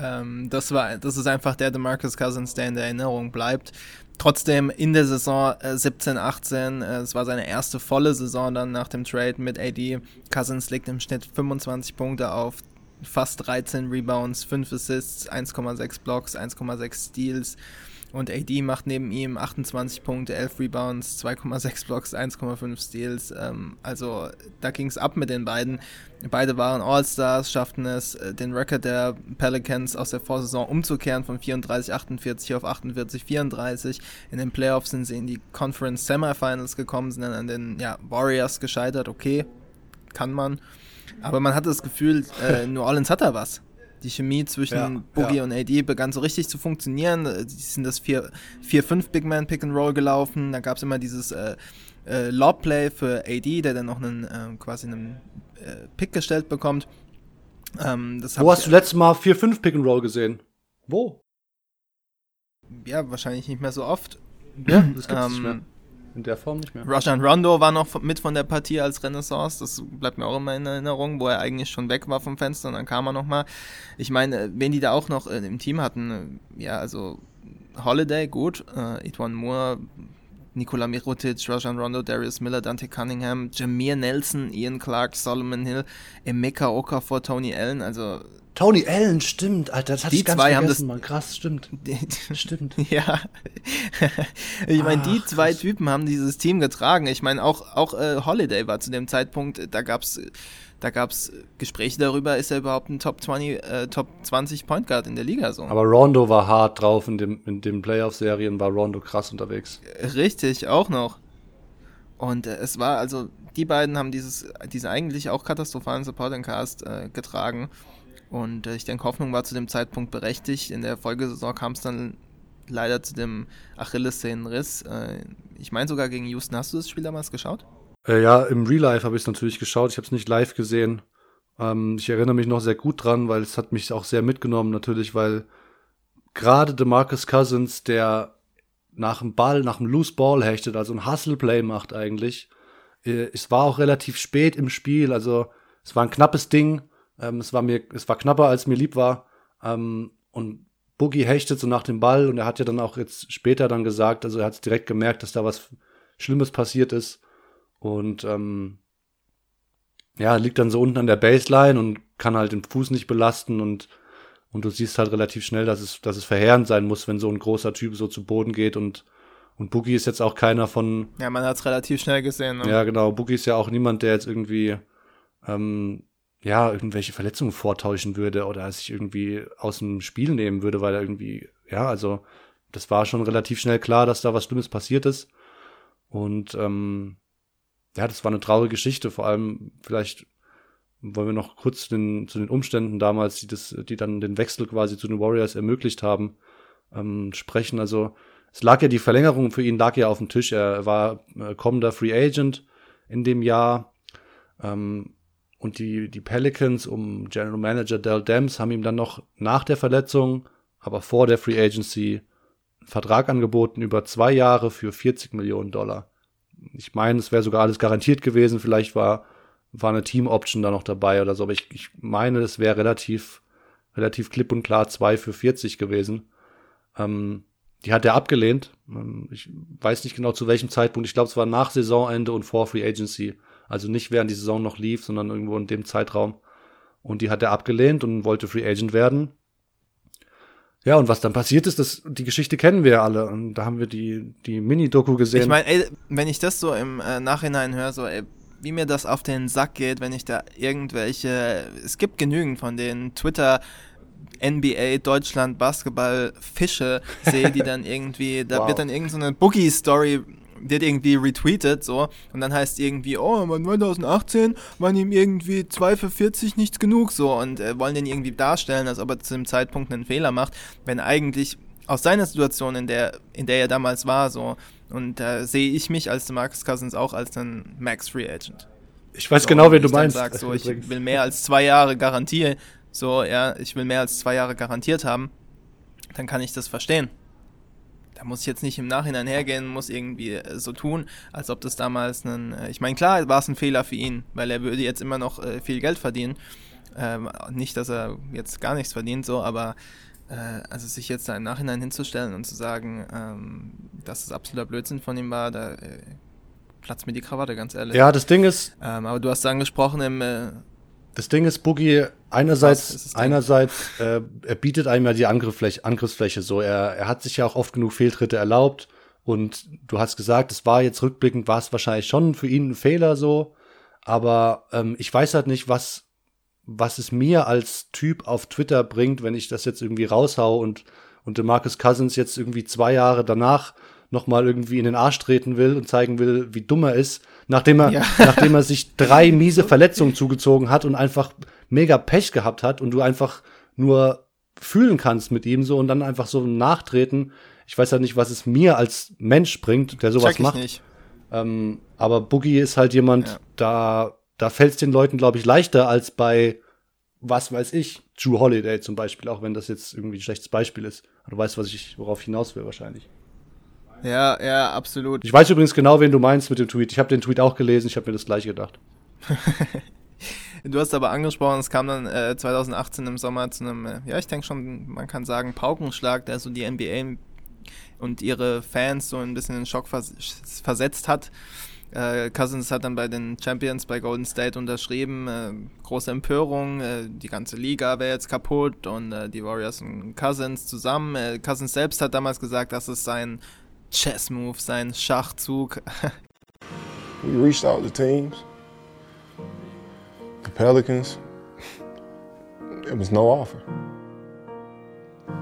Ähm, das war, das ist einfach der Marcus Cousins, der in der Erinnerung bleibt. Trotzdem in der Saison äh, 17, 18, äh, es war seine erste volle Saison dann nach dem Trade mit AD. Cousins legt im Schnitt 25 Punkte auf, fast 13 Rebounds, 5 Assists, 1,6 Blocks, 1,6 Steals. Und AD macht neben ihm 28 Punkte, 11 Rebounds, 2,6 Blocks, 1,5 Steals. Ähm, also da ging es ab mit den beiden. Beide waren All-Stars, schafften es, äh, den Rekord der Pelicans aus der Vorsaison umzukehren von 34-48 auf 48-34. In den Playoffs sind sie in die Conference Semifinals gekommen, sind dann an den ja, Warriors gescheitert. Okay, kann man. Aber man hatte das Gefühl, äh, New Orleans hat da was. Die Chemie zwischen Ja, Boogie ja. und AD begann so richtig zu funktionieren. Äh, Die sind das 4-5 Big Man Pick and Roll gelaufen. Da gab es immer dieses äh, äh, Lob Play für AD, der dann noch einen äh, quasi einen äh, Pick gestellt bekommt. Ähm, Wo hast du letztes Mal 4-5 Pick and Roll gesehen? Wo? Ja, wahrscheinlich nicht mehr so oft. Ja, das gibt's nicht Ähm, mehr. In der Form nicht mehr. Rajan Rondo war noch mit von der Partie als Renaissance. Das bleibt mir auch immer in Erinnerung, wo er eigentlich schon weg war vom Fenster und dann kam er nochmal. Ich meine, äh, wen die da auch noch äh, im Team hatten, äh, ja, also Holiday, gut, äh, Etwan Moore, Nikola Mirotic, Rajan Rondo, Darius Miller, Dante Cunningham, Jameer Nelson, Ian Clark, Solomon Hill, Emeka Okafor, Tony Allen, also Tony Allen, stimmt, Alter, das hatte Die ich ganz zwei haben vergessen, das- Mann. Krass, stimmt. Stimmt. Ja. ich meine, die zwei krass. Typen haben dieses Team getragen. Ich meine, auch, auch äh, Holiday war zu dem Zeitpunkt, da gab's da gab's Gespräche darüber, ist er überhaupt ein Top 20, äh, Top 20 Point Guard in der Liga so. Aber Rondo war hart drauf in dem, in den Playoff-Serien, war Rondo krass unterwegs. Richtig, auch noch. Und äh, es war also, die beiden haben dieses, diesen eigentlich auch katastrophalen Supporting Cast äh, getragen. Und äh, ich denke, Hoffnung war zu dem Zeitpunkt berechtigt. In der Folgesaison kam es dann leider zu dem Achillessehnenriss. Äh, ich meine sogar gegen Houston. Hast du das Spiel damals geschaut? Äh, ja, im Real Life habe ich es natürlich geschaut. Ich habe es nicht live gesehen. Ähm, ich erinnere mich noch sehr gut dran, weil es hat mich auch sehr mitgenommen, natürlich, weil gerade DeMarcus Cousins, der nach dem Ball, nach dem Loose Ball hechtet, also ein Hustle-Play macht eigentlich. Äh, es war auch relativ spät im Spiel, also es war ein knappes Ding. Ähm, es, war mir, es war knapper, als mir lieb war. Ähm, und Boogie hechtet so nach dem Ball und er hat ja dann auch jetzt später dann gesagt, also er hat direkt gemerkt, dass da was Schlimmes passiert ist. Und ähm, ja, liegt dann so unten an der Baseline und kann halt den Fuß nicht belasten und, und du siehst halt relativ schnell, dass es, dass es verheerend sein muss, wenn so ein großer Typ so zu Boden geht und, und Boogie ist jetzt auch keiner von, Ja, man hat es relativ schnell gesehen. Ne? ja genau, Boogie ist ja auch niemand, der jetzt irgendwie ähm, ja, irgendwelche Verletzungen vortäuschen würde oder sich irgendwie aus dem Spiel nehmen würde, weil er irgendwie, ja, also das war schon relativ schnell klar, dass da was Schlimmes passiert ist. Und ähm, ja, das war eine traurige Geschichte. Vor allem, vielleicht wollen wir noch kurz zu den, zu den Umständen damals, die, das, die dann den Wechsel quasi zu den Warriors ermöglicht haben, ähm, sprechen. Also es lag ja die Verlängerung für ihn lag ja auf dem Tisch. Er war äh, kommender Free Agent in dem Jahr. Ähm, und die, die Pelicans um General Manager Dell Demps haben ihm dann noch nach der Verletzung, aber vor der Free Agency, einen Vertrag angeboten über zwei Jahre für 40 Millionen Dollar. Ich meine, es wäre sogar alles garantiert gewesen. Vielleicht war, war eine Team-Option da noch dabei oder so. Aber ich, ich meine, es wäre relativ, relativ klipp und klar zwei für 40 gewesen. Ähm, die hat er abgelehnt. Ähm, Ich weiß nicht genau zu welchem Zeitpunkt. Ich glaube, es war nach Saisonende und vor Free Agency. Also nicht während die Saison noch lief, sondern irgendwo in dem Zeitraum. Und die hat er abgelehnt und wollte Free Agent werden. Ja, und was dann passiert ist, das, die Geschichte kennen wir ja alle. Und da haben wir die, die Mini-Doku gesehen. Ich meine, ey, wenn ich das so im äh, Nachhinein höre, so, ey, wie mir das auf den Sack geht, wenn ich da irgendwelche, es gibt genügend von den Twitter NBA Deutschland Basketball Fische sehe, die dann irgendwie, da Wow. wird dann irgendeine so Boogie Wird irgendwie retweetet so und dann heißt irgendwie, oh, aber 2018 waren ihm irgendwie 2 für 40 nichts genug so und äh, wollen den irgendwie darstellen, als ob er zu dem Zeitpunkt einen Fehler macht, wenn eigentlich aus seiner Situation, in der, in der er damals war, so und da sehe ich mich als Marcus Cousins auch als ein Max Free Agent. ich weiß So, genau, wen du meinst. Sag, so, ich übrigens. will mehr als zwei Jahre Garantie, so, ja, ich will mehr als zwei Jahre garantiert haben, dann kann ich das verstehen. Da muss ich jetzt nicht im Nachhinein hergehen, muss irgendwie äh, so tun, als ob das damals ein. Äh, ich meine, klar war es ein Fehler für ihn, weil er würde jetzt immer noch äh, viel Geld verdienen. Ähm, nicht, dass er jetzt gar nichts verdient, so, aber äh, also sich jetzt da im Nachhinein hinzustellen und zu sagen, ähm, dass es absoluter Blödsinn von ihm war, da äh, platzt mir die Krawatte, ganz ehrlich. ja, das Ding ist, Ähm, aber du hast angesprochen, im, äh, Das Ding ist, Boogie, einerseits, einerseits, äh, er bietet einem ja die Angriffsfläche, Angriffsfläche so. Er, er hat sich ja auch oft genug Fehltritte erlaubt. Und du hast gesagt, es war jetzt rückblickend, war es wahrscheinlich schon für ihn ein Fehler so. Aber ähm, ich weiß halt nicht, was, was es mir als Typ auf Twitter bringt, wenn ich das jetzt irgendwie raushau und, und DeMarcus Cousins jetzt irgendwie zwei Jahre danach nochmal irgendwie in den Arsch treten will und zeigen will, wie dumm er ist, nachdem er, Ja. nachdem er sich drei miese Verletzungen zugezogen hat und einfach mega Pech gehabt hat und du einfach nur fühlen kannst mit ihm so und dann einfach so nachtreten. Ich weiß halt nicht, was es mir als Mensch bringt, der sowas macht. Ähm, aber Boogie ist halt jemand, Ja. da, da fällt es den Leuten, glaube ich, leichter als bei, was weiß ich, Drew Holiday zum Beispiel, auch wenn das jetzt irgendwie ein schlechtes Beispiel ist. Du weißt, was ich, worauf ich hinaus will wahrscheinlich. Ja, ja, absolut. Ich weiß übrigens genau, wen du meinst mit dem Tweet. Ich habe den Tweet auch gelesen, ich habe mir das gleich gedacht. Du hast aber angesprochen, es kam dann äh, 2018 im Sommer zu einem, äh, ja, ich denke schon, man kann sagen, Paukenschlag, der so die NBA und ihre Fans so ein bisschen in Schock vers versetzt hat. Äh, Cousins hat dann bei den Champions bei Golden State unterschrieben, äh, große Empörung, äh, die ganze Liga wäre jetzt kaputt und äh, die Warriors und Cousins zusammen. Äh, Cousins selbst hat damals gesagt, das ist sein Chess-Move, sein Schachzug. We reached out to teams. The Pelicans. It was no offer.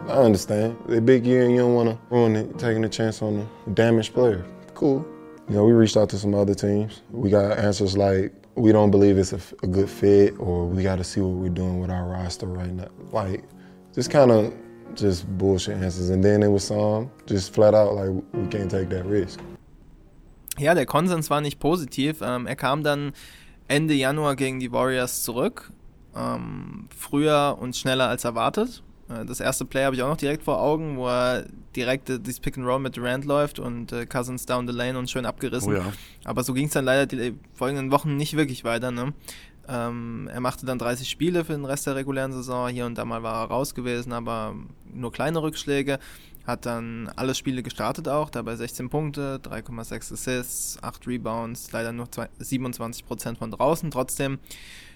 I understand. They're big year and you don't want to ruin it, taking a chance on a damaged player. Cool. You know, we reached out to some other teams. We got answers like, we don't believe it's a good fit, or we got to see what we're doing with our roster right now. Like, just kind of just bullshit answers. And then it was some just flat out like, we can't take that risk. Ja, der Konsens war nicht positiv. Ähm, er kam dann Ende Januar gegen die Warriors zurück. Ähm, früher und schneller als erwartet. Äh, das erste Play habe ich auch noch direkt vor Augen, wo er direkt äh, dieses Pick and Roll mit Durant läuft und äh, Cousins down the lane und schön abgerissen. Oh ja. Aber so ging es dann leider die folgenden Wochen nicht wirklich weiter. Ne? Ähm, er machte dann 30 Spiele für den Rest der regulären Saison. Hier und da mal war er raus gewesen, aber nur kleine Rückschläge. Hat dann alle Spiele gestartet auch, dabei 16 Punkte, 3,6 Assists, 8 Rebounds, leider nur zwei- 27% von draußen. Trotzdem,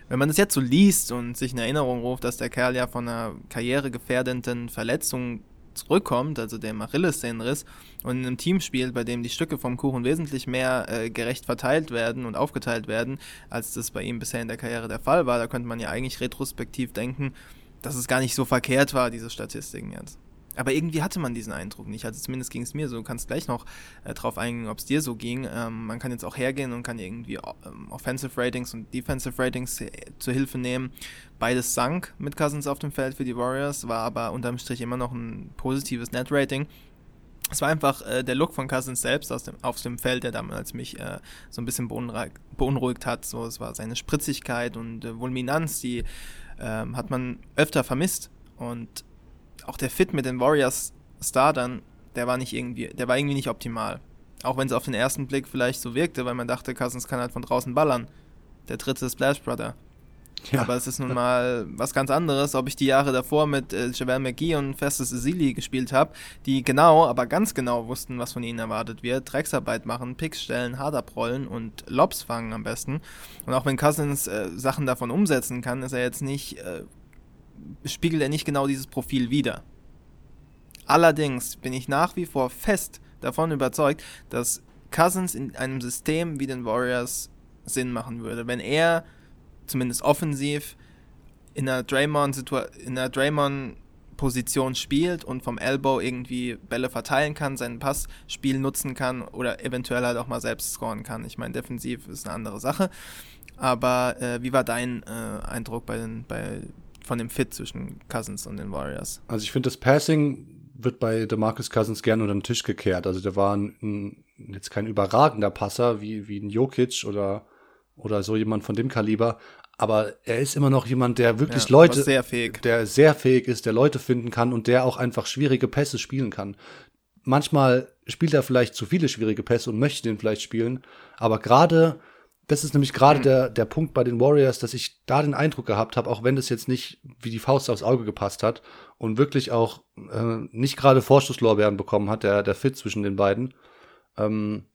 wenn man das jetzt so liest und sich in Erinnerung ruft, dass der Kerl ja von einer karrieregefährdenden Verletzung zurückkommt, also dem Achillessehnenriss, und in einem Team spielt, bei dem die Stücke vom Kuchen wesentlich mehr äh, gerecht verteilt werden und aufgeteilt werden, als das bei ihm bisher in der Karriere der Fall war, da könnte man ja eigentlich retrospektiv denken, dass es gar nicht so verkehrt war, diese Statistiken jetzt. Aber irgendwie hatte man diesen Eindruck nicht. Also zumindest ging es mir so. Du kannst gleich noch äh, drauf eingehen, ob es dir so ging. Ähm, man kann jetzt auch hergehen und kann irgendwie ähm, Offensive Ratings und Defensive Ratings äh, zur Hilfe nehmen. Beides sank mit Cousins auf dem Feld für die Warriors, war aber unterm Strich immer noch ein positives Net-Rating. Es war einfach äh, der Look von Cousins selbst aus dem, auf dem Feld, der damals mich äh, so ein bisschen beunruhigt, beunruhigt hat. So, es war seine Spritzigkeit und äh, Vulminanz, die ähm, hat man öfter vermisst. Und auch der Fit mit den Warriors Startern, der war nicht irgendwie, der war irgendwie nicht optimal. Auch wenn es auf den ersten Blick vielleicht so wirkte, weil man dachte, Cousins kann halt von draußen ballern. Der dritte Splash Brother. Ja. Aber es ist nun mal was ganz anderes, ob ich die Jahre davor mit äh, Javel McGee und Festus Ezeli gespielt habe, die genau, aber ganz genau wussten, was von ihnen erwartet wird. Drecksarbeit machen, Picks stellen, hart abrollen und Lobs fangen am besten. Und auch wenn Cousins äh, Sachen davon umsetzen kann, ist er jetzt nicht, äh, spiegelt er nicht genau dieses Profil wider. Allerdings bin ich nach wie vor fest davon überzeugt, dass Cousins in einem System wie den Warriors Sinn machen würde. Wenn er zumindest offensiv in einer Draymond in einer Draymond spielt und vom Elbow irgendwie Bälle verteilen kann, seinen Passspiel nutzen kann oder eventuell halt auch mal selbst scoren kann. Ich meine, defensiv ist eine andere Sache. Aber äh, wie war dein äh, Eindruck bei den, bei, von dem Fit zwischen Cousins und den Warriors? Also ich finde, das Passing wird bei DeMarcus Cousins gern unter den Tisch gekehrt. Also der war ein, ein, jetzt kein überragender Passer wie, wie ein Jokic oder, oder so jemand von dem Kaliber. Aber er ist immer noch jemand, der wirklich Ja, Leute, sehr fähig. der sehr fähig ist, der Leute finden kann und der auch einfach schwierige Pässe spielen kann. Manchmal spielt er vielleicht zu viele schwierige Pässe und möchte den vielleicht spielen, aber gerade, das ist nämlich gerade der, der Punkt bei den Warriors, dass ich da den Eindruck gehabt habe, auch wenn das jetzt nicht wie die Faust aufs Auge gepasst hat und wirklich auch äh, nicht gerade Vorschusslorbeeren bekommen hat, der, der Fit zwischen den beiden, ähm,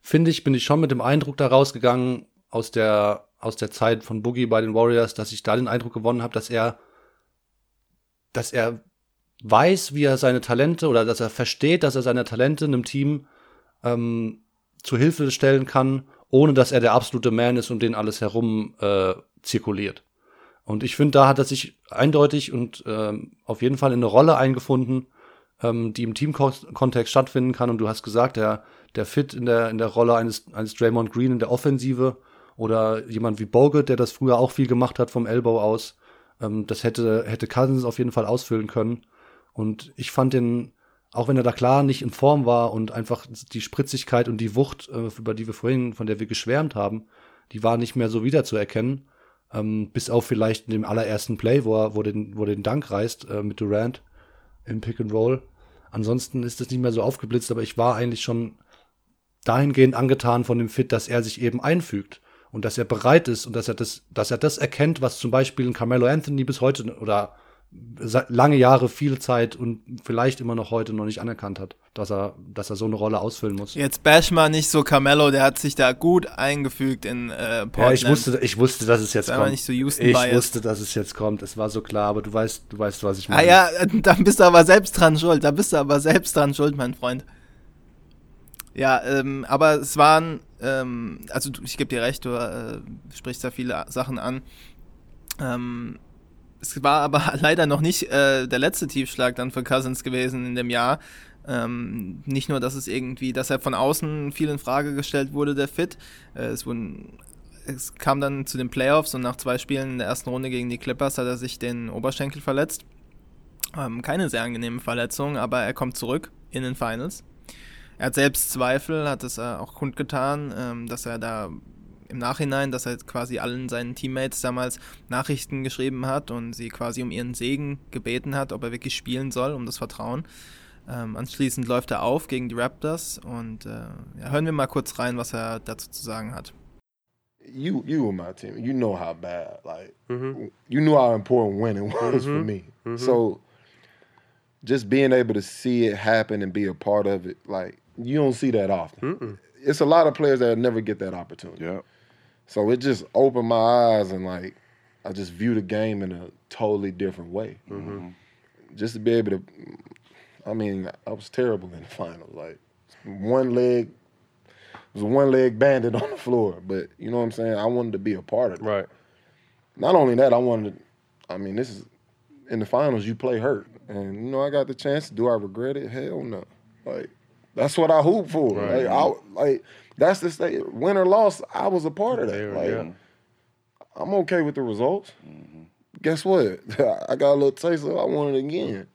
finde ich, bin ich schon mit dem Eindruck da rausgegangen aus der aus der Zeit von Boogie bei den Warriors, dass ich da den Eindruck gewonnen habe, dass er, dass er weiß, wie er seine Talente oder dass er versteht, dass er seine Talente einem Team ähm, zu Hilfe stellen kann, ohne dass er der absolute Man ist und den alles herum äh, zirkuliert. Und ich finde, da hat er sich eindeutig und ähm, auf jeden Fall in eine Rolle eingefunden, ähm, die im Teamkontext stattfinden kann. Und du hast gesagt, der, der Fit in der, in der Rolle eines, eines Draymond Green in der Offensive oder jemand wie Bogut, der das früher auch viel gemacht hat vom Elbow aus, ähm, das hätte, hätte Cousins auf jeden Fall ausfüllen können. Und ich fand den, auch wenn er da klar nicht in Form war und einfach die Spritzigkeit und die Wucht, äh, über die wir vorhin, von der wir geschwärmt haben, die war nicht mehr so wiederzuerkennen. Ähm, bis auf vielleicht in dem allerersten Play, wo er, wo den, wo den Dank reißt äh, mit Durant im Pick and Roll. Ansonsten ist das nicht mehr so aufgeblitzt, aber ich war eigentlich schon dahingehend angetan von dem Fit, dass er sich eben einfügt und dass er bereit ist und dass er das, dass er das erkennt, was zum Beispiel ein Carmelo Anthony bis heute oder lange Jahre, viel Zeit und vielleicht immer noch heute noch nicht anerkannt hat, dass er, dass er so eine Rolle ausfüllen muss. Jetzt bash mal nicht so Carmelo, der hat sich da gut eingefügt in äh, Portland. Ja, ich wusste, ich wusste, dass es jetzt Sei kommt. nicht so Houston ich biased. wusste, dass es jetzt kommt. Es war so klar, aber du weißt, du weißt, was ich Ah meine. ja, dann bist du aber selbst dran schuld. Da bist du aber selbst dran schuld, mein Freund. Ja, ähm, aber es waren, ähm, also ich gebe dir recht, du äh, sprichst da viele Sachen an. Ähm, es war aber leider noch nicht äh, der letzte Tiefschlag dann für Cousins gewesen in dem Jahr. Ähm, nicht nur, dass es irgendwie, dass er von außen viel in Frage gestellt wurde, der Fit. Äh, es, wurden, es kam dann zu den Playoffs und nach zwei Spielen in der ersten Runde gegen die Clippers hat er sich den Oberschenkel verletzt. Ähm, keine sehr angenehme Verletzung, aber er kommt zurück in den Finals. Er hat selbst Zweifel, hat es äh, auch kundgetan, ähm, dass er da im Nachhinein, dass er quasi allen seinen Teammates damals Nachrichten geschrieben hat und sie quasi um ihren Segen gebeten hat, ob er wirklich spielen soll, um das Vertrauen. Ähm, anschließend läuft er auf gegen die Raptors und äh, ja, hören wir mal kurz rein, was er dazu zu sagen hat. you you were my team. You know how bad, like you knew how important winning was for me. So just being able to see it happen and be a part of it, like you don't see that often. It's a lot of players that never get that opportunity. Yeah. So it just opened my eyes and like I just view the game in a totally different way. Mm-hmm. Just to be able to, I mean, I was terrible in the finals. Like one leg it was one leg bandit on the floor, but you know what I'm saying. I wanted to be a part of it. Right. Not only that, I wanted. To, I mean, this is in the finals. You play hurt, and you know I got the chance. Do I regret it? Hell no. Like that's what I hoop for. Right. Like I like that's the state. Win or loss, I was a part of that. Like yeah. I'm okay with the results. Guess what? I got a little taste of. it. I want it again.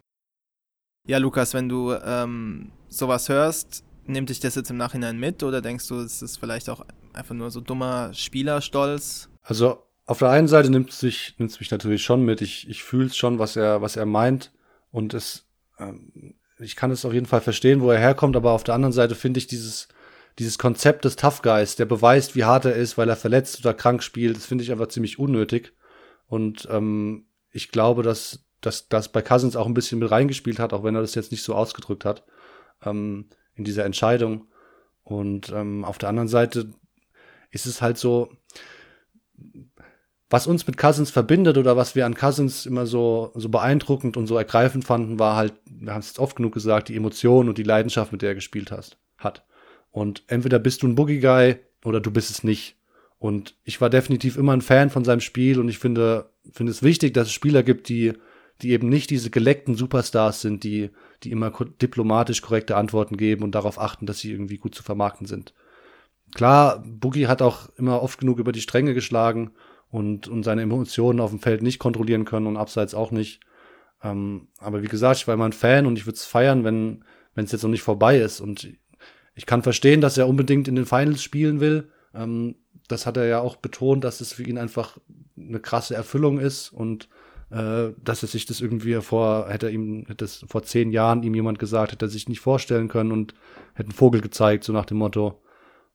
Ja, Lukas, wenn du ähm, sowas hörst, nimmt dich das jetzt im Nachhinein mit oder denkst du, es ist vielleicht auch einfach nur so dummer Spielerstolz? Also auf der einen Seite nimmt es sich, nimmt es mich natürlich schon mit. Ich, ich fühle es schon, was er, was er meint. Und es, ähm, ich kann es auf jeden Fall verstehen, wo er herkommt, aber auf der anderen Seite finde ich dieses, dieses Konzept des Tough Guys, der beweist, wie hart er ist, weil er verletzt oder krank spielt, das finde ich einfach ziemlich unnötig. Und ähm, ich glaube, dass dass das bei Cousins auch ein bisschen mit reingespielt hat, auch wenn er das jetzt nicht so ausgedrückt hat, ähm, in dieser Entscheidung. Und ähm, auf der anderen Seite ist es halt so, was uns mit Cousins verbindet oder was wir an Cousins immer so, so beeindruckend und so ergreifend fanden, war halt, wir haben es jetzt oft genug gesagt, die Emotion und die Leidenschaft, mit der er gespielt hat. Und entweder bist du ein Boogie-Guy oder du bist es nicht. Und ich war definitiv immer ein Fan von seinem Spiel und ich finde, finde es wichtig, dass es Spieler gibt, die, die eben nicht diese geleckten Superstars sind, die, die immer diplomatisch korrekte Antworten geben und darauf achten, dass sie irgendwie gut zu vermarkten sind. Klar, Boogie hat auch immer oft genug über die Stränge geschlagen und, und seine Emotionen auf dem Feld nicht kontrollieren können und abseits auch nicht. Ähm, aber wie gesagt, ich war immer ein Fan und ich würde es feiern, wenn wenn es jetzt noch nicht vorbei ist. Und ich kann verstehen, dass er unbedingt in den Finals spielen will. Ähm, das hat er ja auch betont, dass es für ihn einfach eine krasse Erfüllung ist und äh, dass er sich das irgendwie vor, hätte ihm, hätte es vor zehn Jahren ihm jemand gesagt, hätte er sich nicht vorstellen können und hätte einen Vogel gezeigt, so nach dem Motto.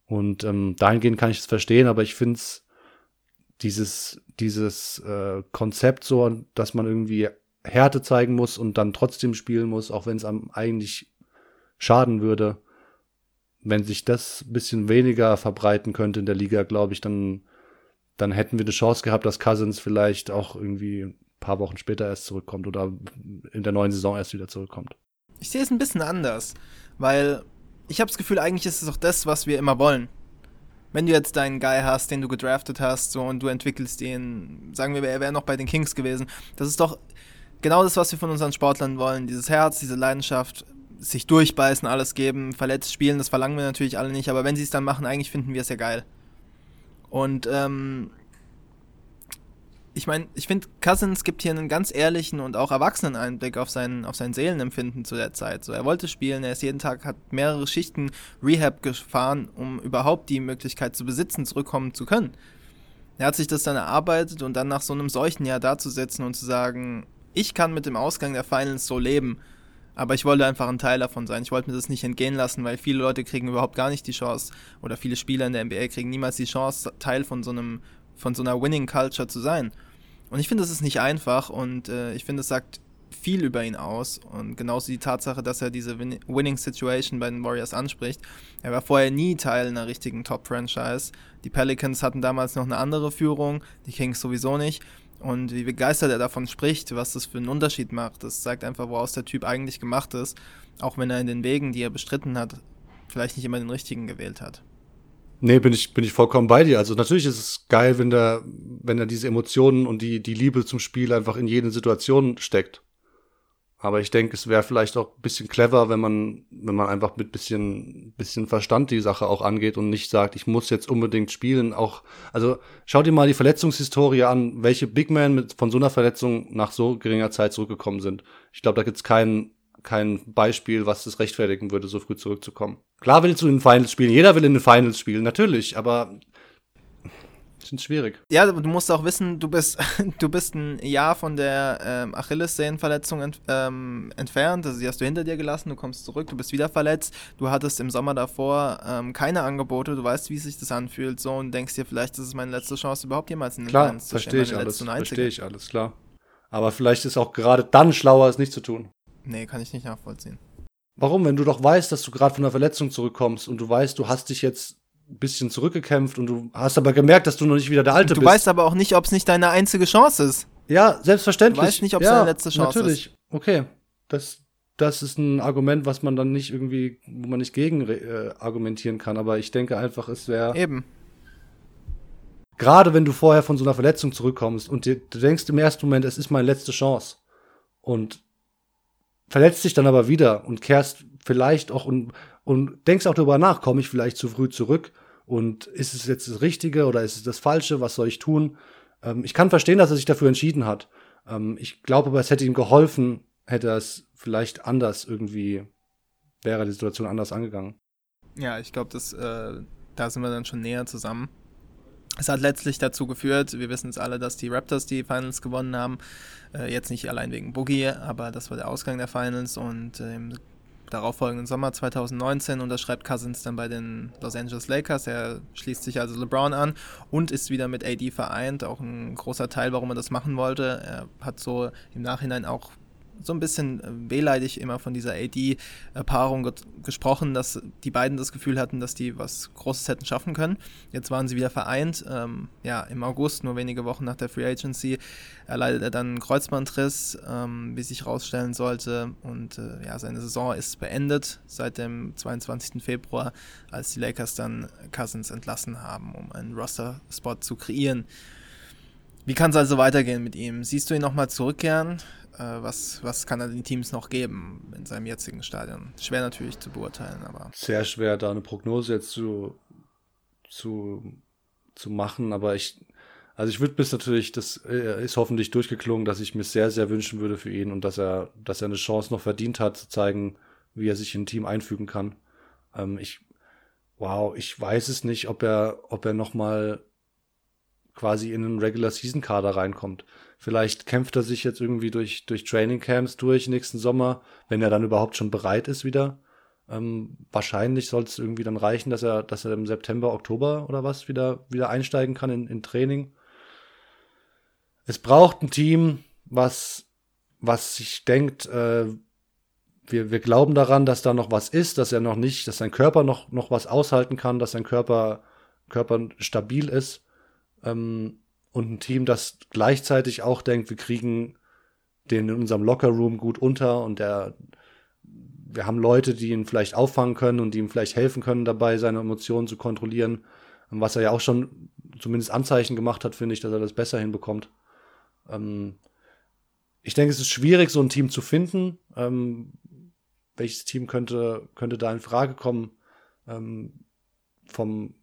Und ähm, dahingehend kann ich es verstehen, aber ich finde es dieses, dieses äh, Konzept so, dass man irgendwie Härte zeigen muss und dann trotzdem spielen muss, auch wenn es einem eigentlich schaden würde. Wenn sich das ein bisschen weniger verbreiten könnte in der Liga, glaube ich, dann, dann hätten wir eine Chance gehabt, dass Cousins vielleicht auch irgendwie ein paar Wochen später erst zurückkommt oder in der neuen Saison erst wieder zurückkommt. Ich sehe es ein bisschen anders, weil ich habe das Gefühl, eigentlich ist es auch das, was wir immer wollen. Wenn du jetzt deinen Guy hast, den du gedraftet hast, so und du entwickelst ihn, sagen wir, er wäre noch bei den Kings gewesen, das ist doch genau das, was wir von unseren Sportlern wollen. Dieses Herz, diese Leidenschaft, sich durchbeißen, alles geben, verletzt spielen, das verlangen wir natürlich alle nicht, aber wenn sie es dann machen, eigentlich finden wir es ja geil. Und ähm, ich meine, ich finde, Cousins gibt hier einen ganz ehrlichen und auch erwachsenen Einblick auf sein, auf sein Seelenempfinden zu der Zeit. So, er wollte spielen, er ist jeden Tag, hat mehrere Schichten Rehab gefahren, um überhaupt die Möglichkeit zu besitzen, zurückkommen zu können. Er hat sich das dann erarbeitet und dann nach so einem solchen Jahr dazusetzen und zu sagen, ich kann mit dem Ausgang der Finals so leben, aber ich wollte einfach ein Teil davon sein. Ich wollte mir das nicht entgehen lassen, weil viele Leute kriegen überhaupt gar nicht die Chance oder viele Spieler in der NBA kriegen niemals die Chance, Teil von so einem von so einer Winning Culture zu sein. Und ich finde, das ist nicht einfach und äh, ich finde, es sagt viel über ihn aus und genauso die Tatsache, dass er diese Win Winning Situation bei den Warriors anspricht. Er war vorher nie Teil einer richtigen Top-Franchise. Die Pelicans hatten damals noch eine andere Führung, die Kings sowieso nicht. Und wie begeistert er davon spricht, was das für einen Unterschied macht, das zeigt einfach, woraus der Typ eigentlich gemacht ist, auch wenn er in den Wegen, die er bestritten hat, vielleicht nicht immer den richtigen gewählt hat. Nee, bin ich, bin ich vollkommen bei dir. Also natürlich ist es geil, wenn der, wenn er diese Emotionen und die, die Liebe zum Spiel einfach in jede Situation steckt. Aber ich denke, es wäre vielleicht auch ein bisschen clever, wenn man, wenn man einfach mit bisschen, bisschen Verstand die Sache auch angeht und nicht sagt, ich muss jetzt unbedingt spielen. Auch, also schau dir mal die Verletzungshistorie an, welche Big Men mit, von so einer Verletzung nach so geringer Zeit zurückgekommen sind. Ich glaube, da gibt's keinen kein Beispiel, was das rechtfertigen würde, so früh zurückzukommen. Klar willst du in den Finals spielen, jeder will in den Finals spielen, natürlich, aber sind schwierig. Ja, du musst auch wissen, du bist, du bist ein Jahr von der ähm, Achillessehnenverletzung ent, ähm, entfernt. Also die hast du hinter dir gelassen, du kommst zurück, du bist wieder verletzt. Du hattest im Sommer davor ähm, keine Angebote, du weißt, wie sich das anfühlt, so und denkst dir vielleicht, das ist meine letzte Chance, überhaupt jemals in den klar, zu. Verstehe ich alles, verstehe ich alles, klar. Aber vielleicht ist auch gerade dann schlauer, es nicht zu tun. Nee, kann ich nicht nachvollziehen. Warum? Wenn du doch weißt, dass du gerade von einer Verletzung zurückkommst und du weißt, du hast dich jetzt bisschen zurückgekämpft und du hast aber gemerkt, dass du noch nicht wieder der Alte du bist. Du weißt aber auch nicht, ob es nicht deine einzige Chance ist. Ja, selbstverständlich. Du weißt nicht, ob es ja, deine letzte Chance natürlich. ist. Natürlich. Okay. Das, das ist ein Argument, was man dann nicht irgendwie, wo man nicht gegen äh, argumentieren kann. Aber ich denke einfach, es wäre. Eben. Gerade wenn du vorher von so einer Verletzung zurückkommst und dir, du denkst im ersten Moment, es ist meine letzte Chance. Und verletzt dich dann aber wieder und kehrst vielleicht auch und, und denkst auch darüber nach, komme ich vielleicht zu früh zurück und ist es jetzt das Richtige oder ist es das Falsche, was soll ich tun? Ähm, ich kann verstehen, dass er sich dafür entschieden hat. Ähm, ich glaube aber, es hätte ihm geholfen, hätte er es vielleicht anders irgendwie, wäre die Situation anders angegangen. Ja, ich glaube, äh, da sind wir dann schon näher zusammen. Es hat letztlich dazu geführt, wir wissen es alle, dass die Raptors die Finals gewonnen haben. Äh, jetzt nicht allein wegen Boogie, aber das war der Ausgang der Finals und äh, im darauffolgenden Sommer 2019 unterschreibt Cousins dann bei den Los Angeles Lakers. Er schließt sich also LeBron an und ist wieder mit AD vereint. Auch ein großer Teil, warum er das machen wollte. Er hat so im Nachhinein auch so ein bisschen äh, wehleidig immer von dieser AD-Paarung ge gesprochen, dass die beiden das Gefühl hatten, dass die was Großes hätten schaffen können. Jetzt waren sie wieder vereint. Ähm, ja, im August, nur wenige Wochen nach der Free Agency, erleidet er dann einen Kreuzbandriss, ähm, wie sich herausstellen sollte. Und äh, ja, seine Saison ist beendet seit dem 22. Februar, als die Lakers dann Cousins entlassen haben, um einen Roster-Spot zu kreieren. Wie kann es also weitergehen mit ihm? Siehst du ihn nochmal zurückkehren? Äh, was, was kann er den Teams noch geben in seinem jetzigen Stadion? Schwer natürlich zu beurteilen, aber. Sehr schwer, da eine Prognose jetzt zu, zu, zu machen, aber ich, also ich würde bis natürlich, das äh, ist hoffentlich durchgeklungen, dass ich mir sehr, sehr wünschen würde für ihn und dass er, dass er eine Chance noch verdient hat, zu zeigen, wie er sich in ein Team einfügen kann. Ähm, ich, wow, ich weiß es nicht, ob er, ob er nochmal quasi in einen Regular Season Kader reinkommt. Vielleicht kämpft er sich jetzt irgendwie durch, durch Training Camps durch nächsten Sommer, wenn er dann überhaupt schon bereit ist wieder. Ähm, wahrscheinlich soll es irgendwie dann reichen, dass er, dass er im September, Oktober oder was wieder, wieder einsteigen kann in, in Training. Es braucht ein Team, was, was sich denkt, äh, wir, wir glauben daran, dass da noch was ist, dass er noch nicht, dass sein Körper noch, noch was aushalten kann, dass sein Körper, Körper stabil ist ähm, und ein Team, das gleichzeitig auch denkt, wir kriegen den in unserem Lockerroom gut unter und der, wir haben Leute, die ihn vielleicht auffangen können und die ihm vielleicht helfen können dabei, seine Emotionen zu kontrollieren. Was er ja auch schon zumindest Anzeichen gemacht hat, finde ich, dass er das besser hinbekommt. Ähm, ich denke, es ist schwierig, so ein Team zu finden. Ähm, welches Team könnte, könnte da in Frage kommen? Ähm, vom,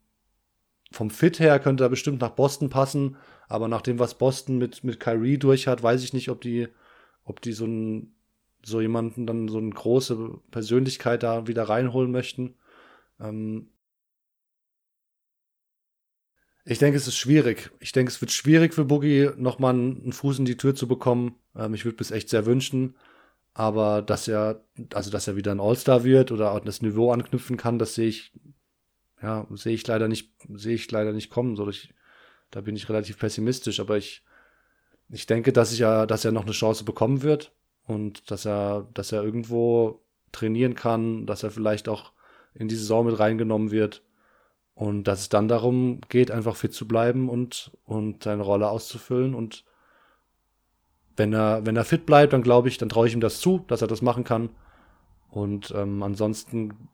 vom Fit her könnte er bestimmt nach Boston passen, aber nach dem, was Boston mit, mit Kyrie durch hat, weiß ich nicht, ob die, ob die so, ein, so jemanden dann so eine große Persönlichkeit da wieder reinholen möchten. Ähm ich denke, es ist schwierig. Ich denke, es wird schwierig für Boogie, nochmal einen Fuß in die Tür zu bekommen. Ähm, ich würde es echt sehr wünschen. Aber dass er, also dass er wieder ein All-Star wird oder auch das Niveau anknüpfen kann, das sehe ich, ja, sehe ich leider nicht, sehe ich leider nicht kommen. So, ich, da bin ich relativ pessimistisch. Aber ich, ich denke, dass ich ja, dass er noch eine Chance bekommen wird und dass er, dass er irgendwo trainieren kann, dass er vielleicht auch in die Saison mit reingenommen wird und dass es dann darum geht, einfach fit zu bleiben und, und seine Rolle auszufüllen und wenn er, wenn er fit bleibt, dann glaube ich, dann traue ich ihm das zu, dass er das machen kann. Und ähm, ansonsten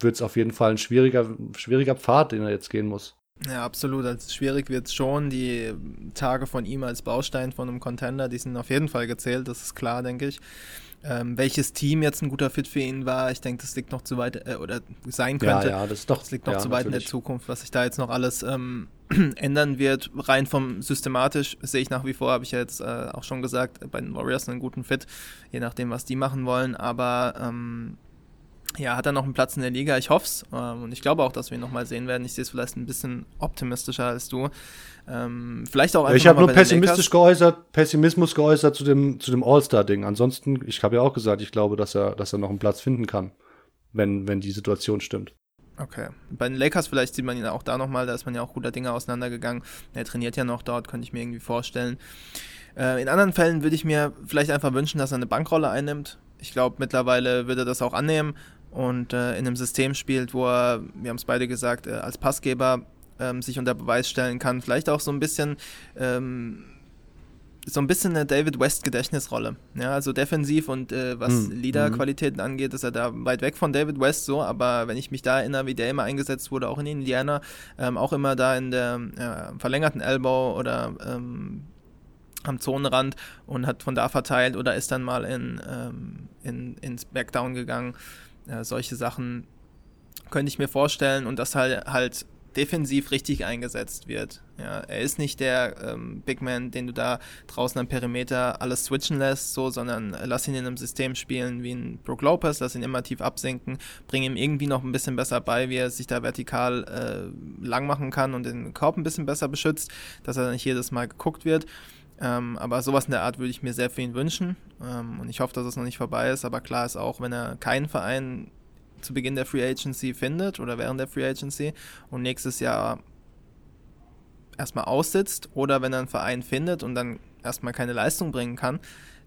wird es auf jeden Fall ein schwieriger, schwieriger Pfad, den er jetzt gehen muss. Ja, absolut. Also schwierig wird es schon. Die Tage von ihm als Baustein von einem Contender, die sind auf jeden Fall gezählt, das ist klar, denke ich. Ähm, welches Team jetzt ein guter Fit für ihn war, ich denke, das liegt noch zu weit, äh, oder sein könnte. Ja, ja, das, doch, das liegt noch ja, zu weit natürlich. in der Zukunft, was sich da jetzt noch alles ähm, ändern wird. Rein vom systematisch sehe ich nach wie vor, habe ich ja jetzt äh, auch schon gesagt, bei den Warriors einen guten Fit, je nachdem, was die machen wollen. Aber ähm, ja, hat er noch einen Platz in der Liga? Ich hoffe es. Ähm, und ich glaube auch, dass wir ihn nochmal sehen werden. Ich sehe es vielleicht ein bisschen optimistischer als du. Ähm, vielleicht auch einfach. Ich habe nur pessimistisch geäußert, Pessimismus geäußert zu dem, zu dem All-Star-Ding. Ansonsten, ich habe ja auch gesagt, ich glaube, dass er, dass er noch einen Platz finden kann, wenn, wenn die Situation stimmt. Okay. Bei den Lakers vielleicht sieht man ihn auch da nochmal, da ist man ja auch guter Dinge auseinandergegangen. Er trainiert ja noch dort, könnte ich mir irgendwie vorstellen. Äh, in anderen Fällen würde ich mir vielleicht einfach wünschen, dass er eine Bankrolle einnimmt. Ich glaube, mittlerweile würde er das auch annehmen und äh, in einem System spielt, wo er, wir haben es beide gesagt, äh, als Passgeber ähm, sich unter Beweis stellen kann. Vielleicht auch so ein bisschen ähm, so ein bisschen eine David West Gedächtnisrolle. Ja, also defensiv und äh, was mhm. Leaderqualitäten angeht, ist er da weit weg von David West so, aber wenn ich mich da erinnere, wie der immer eingesetzt wurde, auch in Indiana, ähm, auch immer da in der äh, verlängerten Elbow oder ähm, am Zonenrand und hat von da verteilt oder ist dann mal in, ähm, in, ins Backdown gegangen. Ja, solche Sachen könnte ich mir vorstellen und das halt, halt defensiv richtig eingesetzt wird. Ja, er ist nicht der ähm, Big Man, den du da draußen am Perimeter alles switchen lässt, so, sondern lass ihn in einem System spielen wie ein Brook Lopez, lass ihn immer tief absinken, bring ihm irgendwie noch ein bisschen besser bei, wie er sich da vertikal äh, lang machen kann und den Korb ein bisschen besser beschützt, dass er nicht jedes Mal geguckt wird. Ähm, aber sowas in der Art würde ich mir sehr für ihn wünschen. Ähm, und ich hoffe, dass es noch nicht vorbei ist. Aber klar ist auch, wenn er keinen Verein zu Beginn der Free Agency findet oder während der Free Agency und nächstes Jahr erstmal aussitzt oder wenn er einen Verein findet und dann erstmal keine Leistung bringen kann,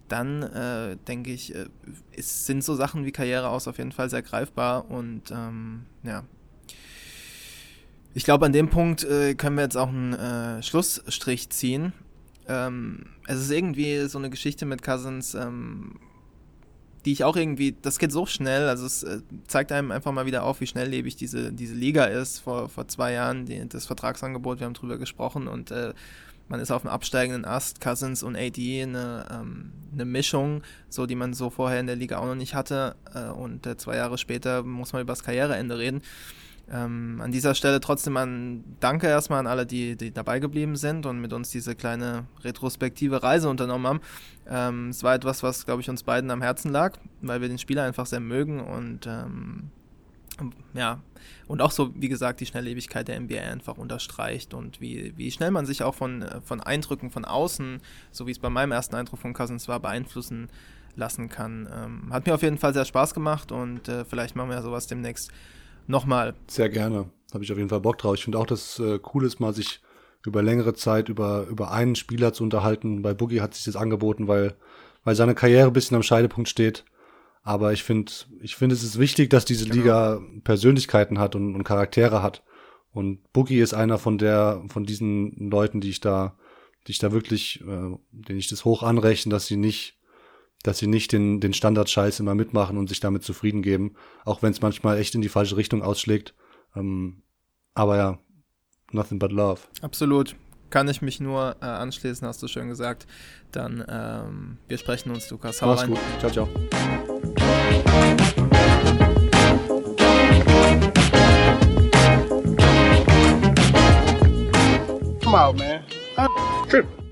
dann äh, denke ich, äh, ist, sind so Sachen wie Karriere aus auf jeden Fall sehr greifbar und ähm, ja. Ich glaube, an dem Punkt äh, können wir jetzt auch einen äh, Schlussstrich ziehen. Ähm, es ist irgendwie so eine Geschichte mit Cousins, ähm, die ich auch irgendwie, das geht so schnell, also es äh, zeigt einem einfach mal wieder auf, wie schnelllebig diese, diese Liga ist. Vor, vor zwei Jahren die, das Vertragsangebot, wir haben drüber gesprochen und äh, man ist auf dem absteigenden Ast, Cousins und AD, eine, ähm, eine Mischung, so die man so vorher in der Liga auch noch nicht hatte. Äh, und äh, zwei Jahre später muss man über das Karriereende reden. Ähm, an dieser Stelle trotzdem ein Danke erstmal an alle, die, die dabei geblieben sind und mit uns diese kleine retrospektive Reise unternommen haben. Ähm, es war etwas, was, glaube ich, uns beiden am Herzen lag, weil wir den Spieler einfach sehr mögen und ähm, ja, und auch so, wie gesagt, die Schnelllebigkeit der NBA einfach unterstreicht und wie, wie schnell man sich auch von, von Eindrücken von außen, so wie es bei meinem ersten Eindruck von Cousins war, beeinflussen lassen kann. Ähm, hat mir auf jeden Fall sehr Spaß gemacht und äh, vielleicht machen wir sowas demnächst nochmal. Sehr gerne. Habe ich auf jeden Fall Bock drauf. Ich finde auch, dass es äh, cool ist, mal sich über längere Zeit über, über einen Spieler zu unterhalten. Bei Boogie hat sich das angeboten, weil, weil seine Karriere ein bisschen am Scheidepunkt steht. Aber ich finde, ich finde, es ist wichtig, dass diese genau. Liga Persönlichkeiten hat und, und Charaktere hat. Und Boogie ist einer von der, von diesen Leuten, die ich da, die ich da wirklich, äh, denen ich das hoch anrechne, dass sie nicht, dass sie nicht den, den Standardscheiß immer mitmachen und sich damit zufrieden geben, auch wenn es manchmal echt in die falsche Richtung ausschlägt. Ähm, aber ja, nothing but love. Absolut. Kann ich mich nur äh, anschließen, hast du schön gesagt. Dann, ähm, wir sprechen uns, Lukas. Hau Mach's rein. gut. Ciao, ciao. Come out, man. I'm tripping.